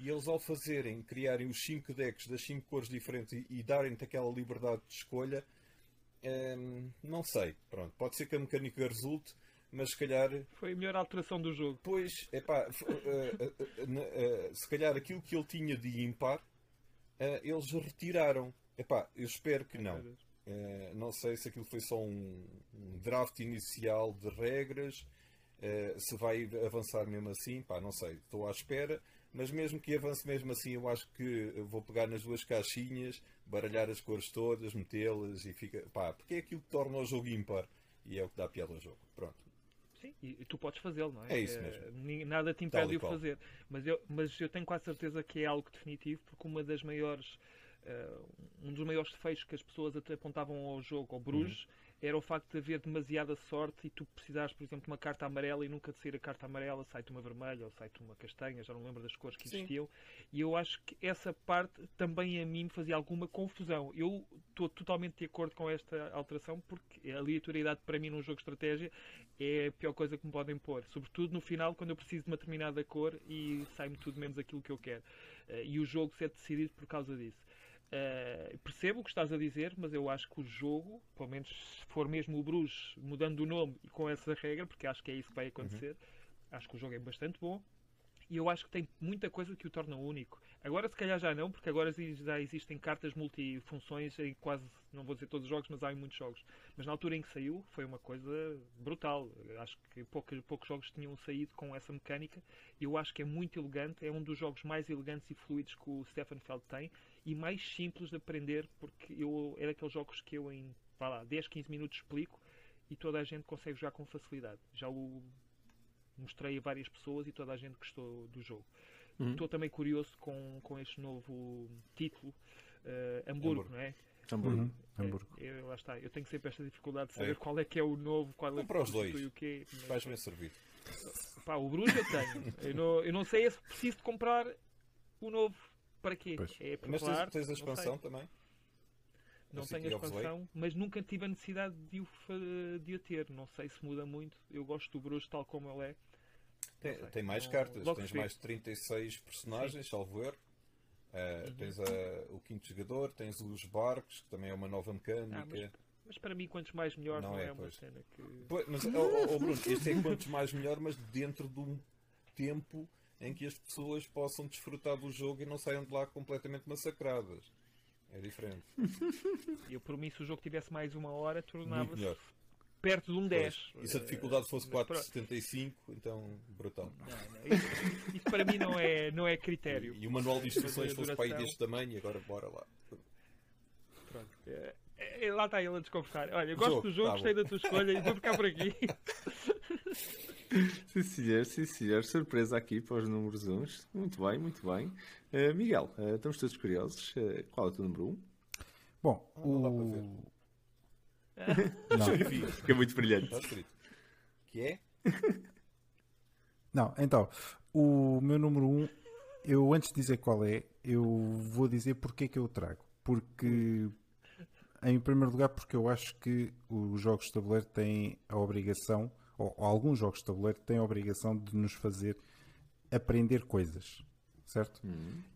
E eles ao fazerem, criarem os 5 decks das 5 cores diferentes e, e darem-te aquela liberdade de escolha, hum, não sei. Pronto, pode ser que a mecânica resulte, mas se calhar, Foi a melhor alteração do jogo. pois, eh, eh, eh, na- eh, se calhar aquilo que ele tinha de impar, eh, eles retiraram. Epá, eu espero que não. Eh, não sei se aquilo foi só um, um draft inicial de regras, eh, se vai avançar mesmo assim, pá, não sei, estou à espera, mas mesmo que avance mesmo assim, eu acho que vou pegar nas duas caixinhas, baralhar as cores todas, metê-las e fica, pá, porque é aquilo que torna o jogo ímpar e é o que dá piada ao jogo. Pronto. Sim, e e tu podes fazê-lo, não é? É isso Eh, mesmo. ni- Nada te impede de o fazer. Mas eu, mas eu tenho quase certeza que é algo definitivo, porque uma das maiores. eh, um dos maiores defeitos que as pessoas até apontavam ao jogo, ao Bruges, Uhum. Era o facto de haver demasiada sorte e tu precisares, por exemplo, de uma carta amarela e nunca de sair a carta amarela, sai-te uma vermelha ou sai-te uma castanha, já não lembro das cores que Sim. existiam. E eu acho que essa parte também a mim me fazia alguma confusão. Eu estou totalmente de acordo com esta alteração porque a aleatoriedade para mim num jogo de estratégia é a pior coisa que me podem pôr. Sobretudo no final, quando eu preciso de uma determinada cor e sai-me tudo menos aquilo que eu quero. Eh, e o jogo ser decidido por causa disso. Eh, percebo o que estás a dizer, mas eu acho que o jogo, pelo menos se for mesmo o Bruges mudando o nome e com essa regra, porque acho que é isso que vai acontecer, acho que o jogo é bastante bom e eu acho que tem muita coisa que o torna único. Agora, se calhar já não, porque agora já existem cartas multifunções em quase, não vou dizer todos os jogos, mas há em muitos jogos. Mas na altura em que saiu, foi uma coisa brutal. Acho que poucos, poucos jogos tinham saído com essa mecânica e eu acho que é muito elegante. É um dos jogos mais elegantes e fluidos que o Stefan Feld tem e mais simples de aprender, porque eu, é daqueles jogos que eu em vá lá, 10, 15 minutos explico e toda a gente consegue jogar com facilidade. Já o mostrei a várias pessoas e toda a gente gostou do jogo. Uhum. Estou também curioso com, com este novo título, eh, Hamburgo, Hamburgo. não é? Hamburgo. Uhum, Hamburgo. É, eu- lá está. Eu tenho sempre esta dificuldade de saber É. qual é que é o novo, qual é Compra os dois. o quê. mas- Vais bem servido. Pá, o Bruges eu tenho. Eu não, eu não sei é se preciso de comprar o novo. Para quê? Pois. É para Mas tens, a Não expansão sei. também? Não A tenho a expansão, mas nunca tive a necessidade de o, de o ter. Não sei se muda muito. Eu gosto do Bruges tal como ele é. Tem, tem mais Não- cartas, tens mais de 36 personagens, salvo erro. Uh, Uhum. Tens a- o quinto jogador, tens os barcos, que também é uma nova mecânica. Ah, mas, mas para mim, quantos mais melhor, Não não, é, é, uma pois. cena que. Pois, mas, oh, oh, Bruno, este é quantos mais melhor, mas dentro de um tempo em que as pessoas possam desfrutar do jogo e não saiam de lá completamente massacradas. É diferente. Eu, por mim, se o jogo tivesse mais uma hora, tornava-se perto de um 10. Pois. E se a dificuldade fosse Eh, mas pronto. 4,75, então brutal. Não, não, isso, isso para mim não é, não é critério. E o manual de instruções fosse para aí deste tamanho, e agora bora lá. Pronto. É, é, lá está ele a desconversar. Olha, eu gosto Jogo, do jogo, tá gostei bom. da tua escolha e vou ficar por aqui. Sim, senhor, sim, senhor. Surpresa aqui para os números uns. Muito bem, muito bem. Eh, Miguel, eh, estamos todos curiosos. Eh, qual é o teu número 1? Um? Bom, Não dá para ver. o. Não, Fica muito brilhante. Que é? não, então, o meu número 1, um, eu antes de dizer qual é, eu vou dizer porque é que eu o trago. Porque, em primeiro lugar, porque eu acho que os jogos de tabuleiro têm a obrigação, ou, ou alguns jogos de tabuleiro têm a obrigação de nos fazer aprender coisas, certo?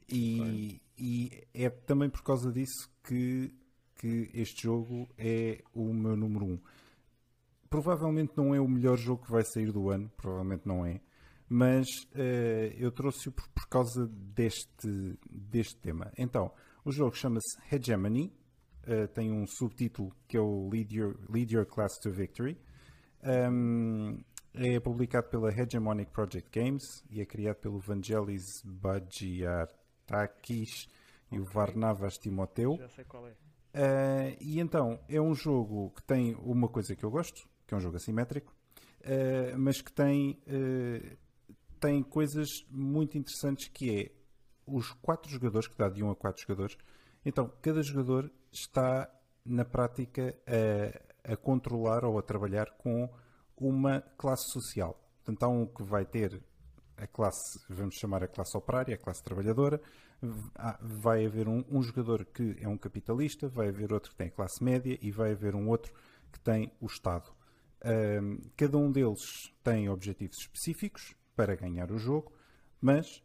E, e é também por causa disso que, que este jogo é o meu número 1. Um. Provavelmente não é o melhor jogo que vai sair do ano, provavelmente não é, mas eh, eu trouxe-o por, por causa deste, deste tema. Então, o jogo chama-se Hegemony, eh, tem um subtítulo que é o Lead Your, Lead Your Class to Victory. Um, é publicado pela Hegemonic Project Games e é criado pelo Vangelis Bagiatakis e o Varnavas Timoteu. Já sei qual é. Uh, e então é um jogo que tem uma coisa que eu gosto, que é um jogo assimétrico, uh, mas que tem, uh, tem coisas muito interessantes que é os quatro jogadores, que dá de um a quatro jogadores. Então, cada jogador está na prática a, a controlar ou a trabalhar com uma classe social. Portanto, há um que vai ter a classe, vamos chamar a classe operária, a classe trabalhadora, vai haver um, um jogador que é um capitalista, vai haver outro que tem a classe média e vai haver um outro que tem o Estado. Ahm, cada um deles tem objetivos específicos para ganhar o jogo, mas,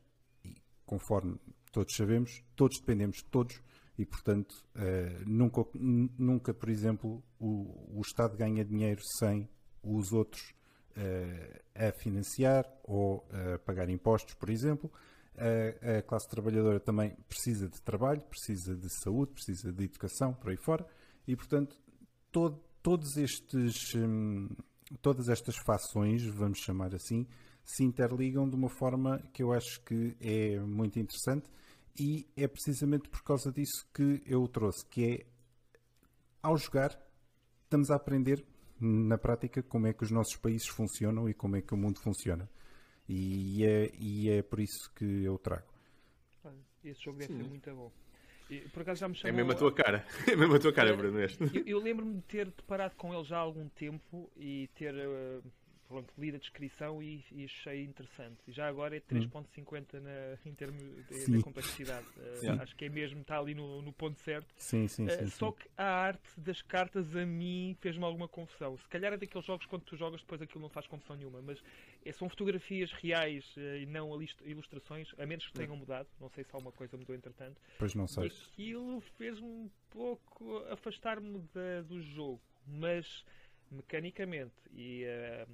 conforme todos sabemos, todos dependemos de todos e, portanto, eh, nunca, nunca, por exemplo, o, o Estado ganha dinheiro sem os outros eh, a financiar ou a pagar impostos, por exemplo. A, a classe trabalhadora também precisa de trabalho, precisa de saúde, precisa de educação, por aí fora. E, portanto, todo- todos estes, hum, todas estas fações, vamos chamar assim, se interligam de uma forma que eu acho que é muito interessante e é precisamente por causa disso que eu o trouxe, que é ao jogar estamos a aprender na prática como é que os nossos países funcionam e como é que o mundo funciona. E é, e é por isso que eu trago. Esse jogo deve ser muito bom. Por acaso já me É chamou. mesmo a tua cara. É mesmo a tua cara, Bruno. este. Eu, eu lembro-me de ter deparado com ele já há algum tempo e ter eh, pronto, lido a descrição e, e achei interessante. E já agora é 3.50 na, em termos de, complexidade. Sim. acho que é mesmo, está ali no, no ponto certo. Sim, sim, Eh, sim. só que a arte das cartas a mim fez-me alguma confusão. Se calhar é daqueles jogos quando tu jogas depois aquilo não faz confusão nenhuma, mas eh, são fotografias reais eh, e não ilustrações, a menos que tenham mudado. Não sei se alguma coisa mudou entretanto. Pois não sei. aquilo fez-me um pouco afastar-me do jogo, mas mecanicamente e eh,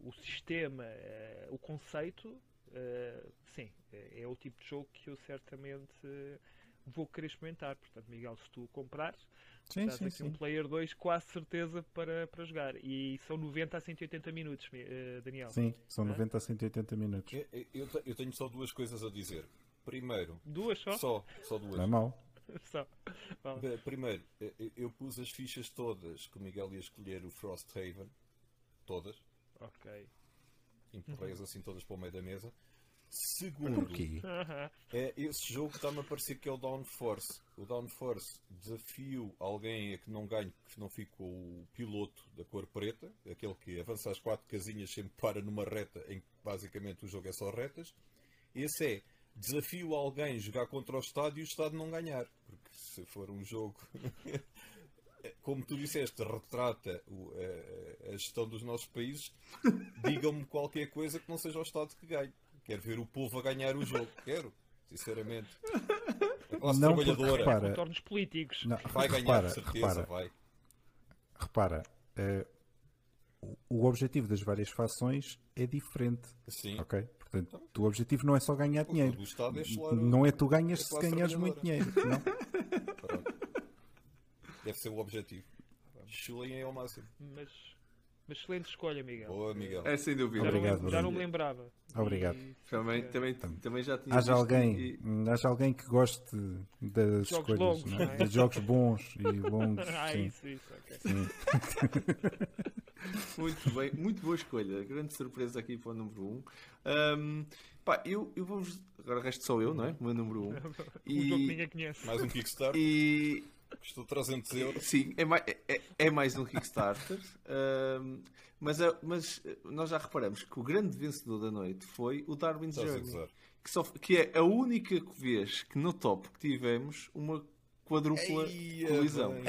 o sistema, eh, o conceito, eh, sim, é, é o tipo de jogo que eu certamente eh, vou querer experimentar. Portanto, Miguel, se tu comprares, Sim, estás sim, aqui um sim. Player 2 quase certeza para, para jogar. E são 90 a 180 minutos, Daniel. Sim, são Hã? 90 a 180 minutos. Eu, eu eu tenho só duas coisas a dizer. Primeiro, Duas só? só, só duas. Não é mau. Só. Primeiro, eu- eu- eu pus as fichas todas que o Miguel ia escolher o Frosthaven. Todas. Ok. Empurrei-as assim todas para o meio da mesa. Segundo, Porquê? É esse jogo que está-me a parecer que é o Downforce. O Downforce desafio alguém a que não ganhe, que não fique com o piloto da cor preta, aquele que avança as quatro casinhas sempre para numa reta em que basicamente o jogo é só retas. Esse é desafio alguém a jogar contra o Estado e o Estado não ganhar. Porque se for um jogo. Como tu disseste, retrata o- a, a gestão dos nossos países, digam-me qualquer coisa que não seja o Estado que ganhe. Quero ver o povo a ganhar o jogo. Quero, sinceramente. A classe Não, trabalhadora repara- Contornos políticos. Não, vai ganhar, repara, de certeza, repara, vai. repara, o- o objetivo das várias fações é diferente. Sim. Ok? Portanto, o objetivo não é só ganhar dinheiro. é Não é tu ganhas a se ganhares muito dinheiro. Deve ser o objetivo. Chulem é ao máximo. Mas, mas excelente escolha, Miguel. Boa, Miguel. É sem dúvida. Já, Obrigado, não, já não me lembrava. Obrigado. E- Também, também, também já tinha Haja alguém, e- haja alguém que goste das Jogos escolhas, longos, não é? não é? de jogos bons e longos. Ah, sim. isso, isso, ok. Sim. Muito bem, muito boa escolha. Grande surpresa aqui para o número 1. Um. pá, eu, eu vou-vos. Agora resto só eu, não é? O meu número 1. Um E, ninguém conhece. Mais um Kickstarter. e Custou 300 euros. sim, é mais, é, é mais um Kickstarter. um, mas, é- mas nós já reparamos que o grande vencedor da noite foi o Darwin's a Journey. Que, só, que é a única vez que no top que tivemos uma quadrupla Eia, colisão. meu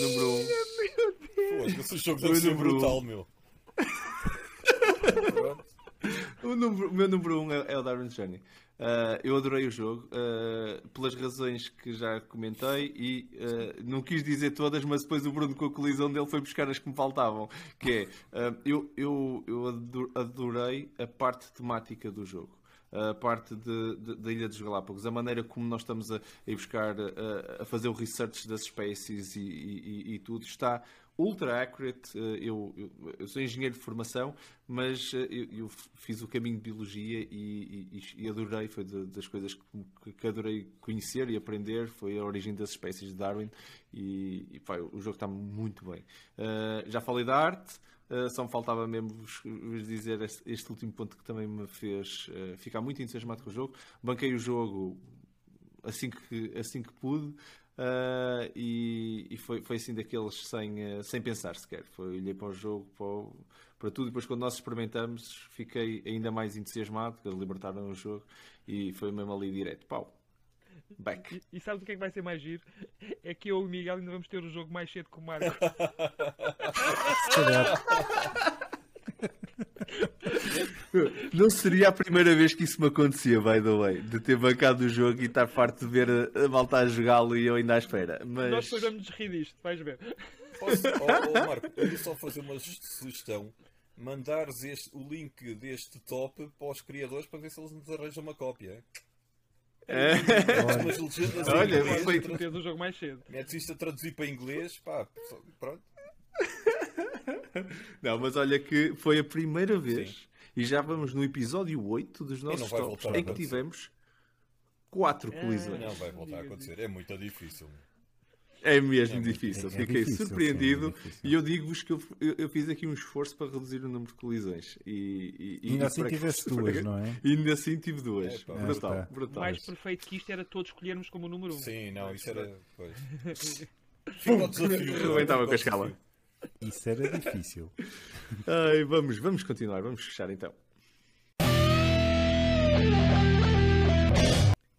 número 1. Pô, esse jogo deve ser um. brutal, meu. O, número- o meu número 1 um é, é o Darwin's Journey. Uh, eu adorei o jogo uh, pelas razões que já comentei e uh, não quis dizer todas, mas depois o Bruno com a colisão dele foi buscar as que me faltavam. Que é, uh, eu, eu, eu ado- adorei a parte temática do jogo. A parte de- de- da Ilha dos Galápagos, a maneira como nós estamos a, a ir buscar, a, a fazer o research das espécies e, e- e tudo, está ultra accurate. Uh, Eu, eu, eu sou engenheiro de formação, mas uh, eu, eu fiz o caminho de biologia e, e- e adorei, foi de- das coisas que, que adorei conhecer e aprender, foi a origem das espécies de Darwin e, e, pá, o jogo está muito bem. Uh, já falei da arte, uh, só me faltava mesmo vos, vos dizer este, este último ponto que também me fez uh, ficar muito entusiasmado com o jogo. Banquei o jogo assim que, assim que pude. Uh, e e foi, foi assim daqueles sem, uh, sem pensar sequer. Foi, olhei para o jogo, para, o- para tudo, e depois quando nós experimentamos fiquei ainda mais entusiasmado, porque eles libertaram o jogo e foi mesmo ali direto. Pau! Back! E, e sabes o que é que vai ser mais giro? É que eu e o Miguel ainda vamos ter o jogo mais cedo que o Marco. Não seria a primeira vez que isso me acontecia, by the way, de ter bancado o jogo e estar farto de ver a, a malta a jogá-lo e eu ainda à espera. Mas Nós depois vamos rir disto, vais ver. Posso, oh, oh, Marco, eu ia só fazer uma sugestão. Mandares este- o link deste top para os criadores para ver se eles nos arranjam uma cópia. É. Legendas em Olha, inglês, foi- o jogo mais cedo. metes isto a traduzir para inglês, pá, pronto. Não, mas olha que foi a primeira vez e já vamos no episódio 8 dos nossos tops em que tivemos quatro É. colisões. Não vai voltar a acontecer, é muito difícil. É mesmo É difícil. é Fiquei difícil, surpreendido sim, é e eu digo-vos que eu, eu- eu fiz aqui um esforço para reduzir o número de colisões. E, e- e ainda assim tiveste duas, não é? E ainda assim tive duas. Epá. brutal, Esta. brutal. Mais perfeito que isto era todos escolhermos como o número 1. Um. Sim, não, isso era. Pois. Fica ao desafio. Rebentava com a escala. Isso era difícil. Ai, vamos, vamos continuar, vamos fechar então.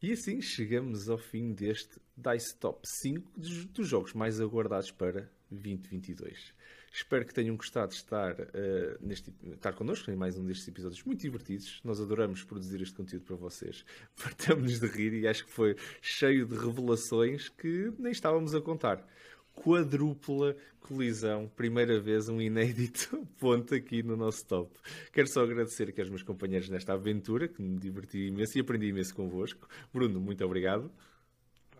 E assim chegamos ao fim deste Dice Top 5 dos, jogos mais aguardados para 2022. Espero que tenham gostado de estar, eh, neste, estar connosco em mais um destes episódios muito divertidos. Nós adoramos produzir este conteúdo para vocês. Fartamos-nos de rir e acho que foi cheio de revelações que nem estávamos a contar quadrupla colisão, primeira vez um inédito ponto aqui no nosso top. Quero só agradecer aqui aos meus companheiros nesta aventura, que me diverti imenso e aprendi imenso convosco. Bruno, muito obrigado.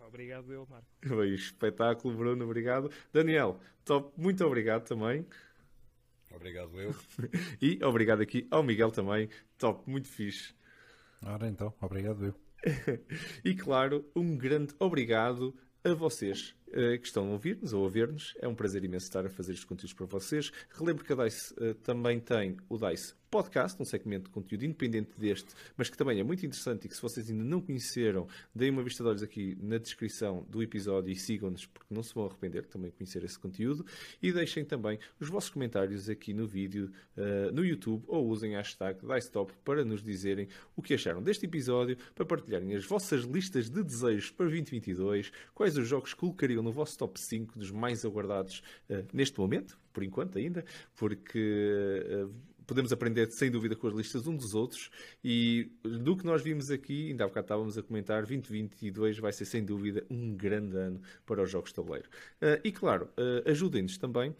Obrigado, eu, Marco. Foi um espetáculo, Bruno, obrigado. Daniel, top, muito obrigado também. Obrigado, eu. E obrigado aqui ao Miguel também, top, muito fixe. Ora então, obrigado eu. E claro, um grande obrigado a vocês que estão a ouvir-nos ou a ver-nos. É um prazer imenso estar a fazer estes conteúdos para vocês. Relembro que a DICE eh, também tem o DICE Podcast, um segmento de conteúdo independente deste, mas que também é muito interessante e que se vocês ainda não conheceram, deem uma vista de olhos aqui na descrição do episódio e sigam-nos porque não se vão arrepender de também conhecer esse conteúdo. E deixem também os vossos comentários aqui no vídeo, eh, no YouTube ou usem a hashtag DICETOP para nos dizerem o que acharam deste episódio, para partilharem as vossas listas de desejos para 2022, quais os jogos colocariam no vosso top 5 dos mais aguardados uh, neste momento, por enquanto ainda, porque uh, podemos aprender sem dúvida com as listas um dos outros e do que nós vimos aqui, ainda há bocado estávamos a comentar, 2022 vai ser sem dúvida um grande ano para os jogos de tabuleiro. Uh, e claro, uh, ajudem-nos também uh,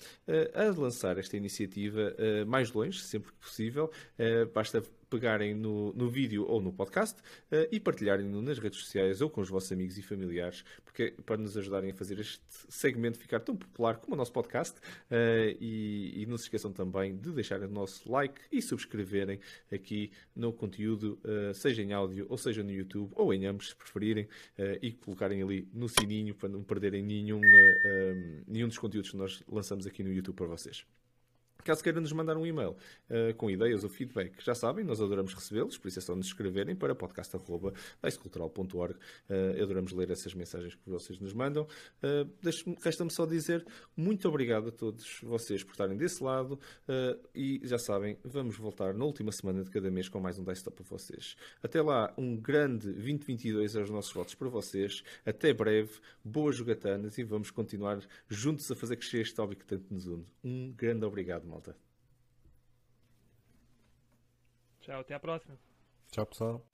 a lançar esta iniciativa mais longe, sempre que possível. basta pegarem no, no vídeo ou no podcast uh, e partilharem-no nas redes sociais ou com os vossos amigos e familiares, porque é para nos ajudarem a fazer este segmento ficar tão popular como o nosso podcast. Uh, e, e, não se esqueçam também de deixarem o nosso like e subscreverem aqui no conteúdo, uh, seja em áudio ou seja no YouTube, ou em ambos, se preferirem, e colocarem ali no sininho para não perderem nenhum, nenhum dos conteúdos que nós lançamos aqui no YouTube para vocês. Caso queiram nos mandar um e-mail uh, com ideias ou feedback, já sabem, nós adoramos recebê-los, por isso é só nos escreverem para podcast.dicecultural.org. Uh, adoramos ler essas mensagens que vocês nos mandam. Uh, Resta-me só dizer muito obrigado a todos vocês por estarem desse lado uh, e já sabem, vamos voltar na última semana de cada mês com mais um Dice Top para vocês. Até lá, um grande 2022 aos nossos votos para vocês. Até breve, boas jogatanas e vamos continuar juntos a fazer crescer este hobby que tanto nos une. Um grande obrigado malta. Tchau, até a próxima. Tchau, pessoal.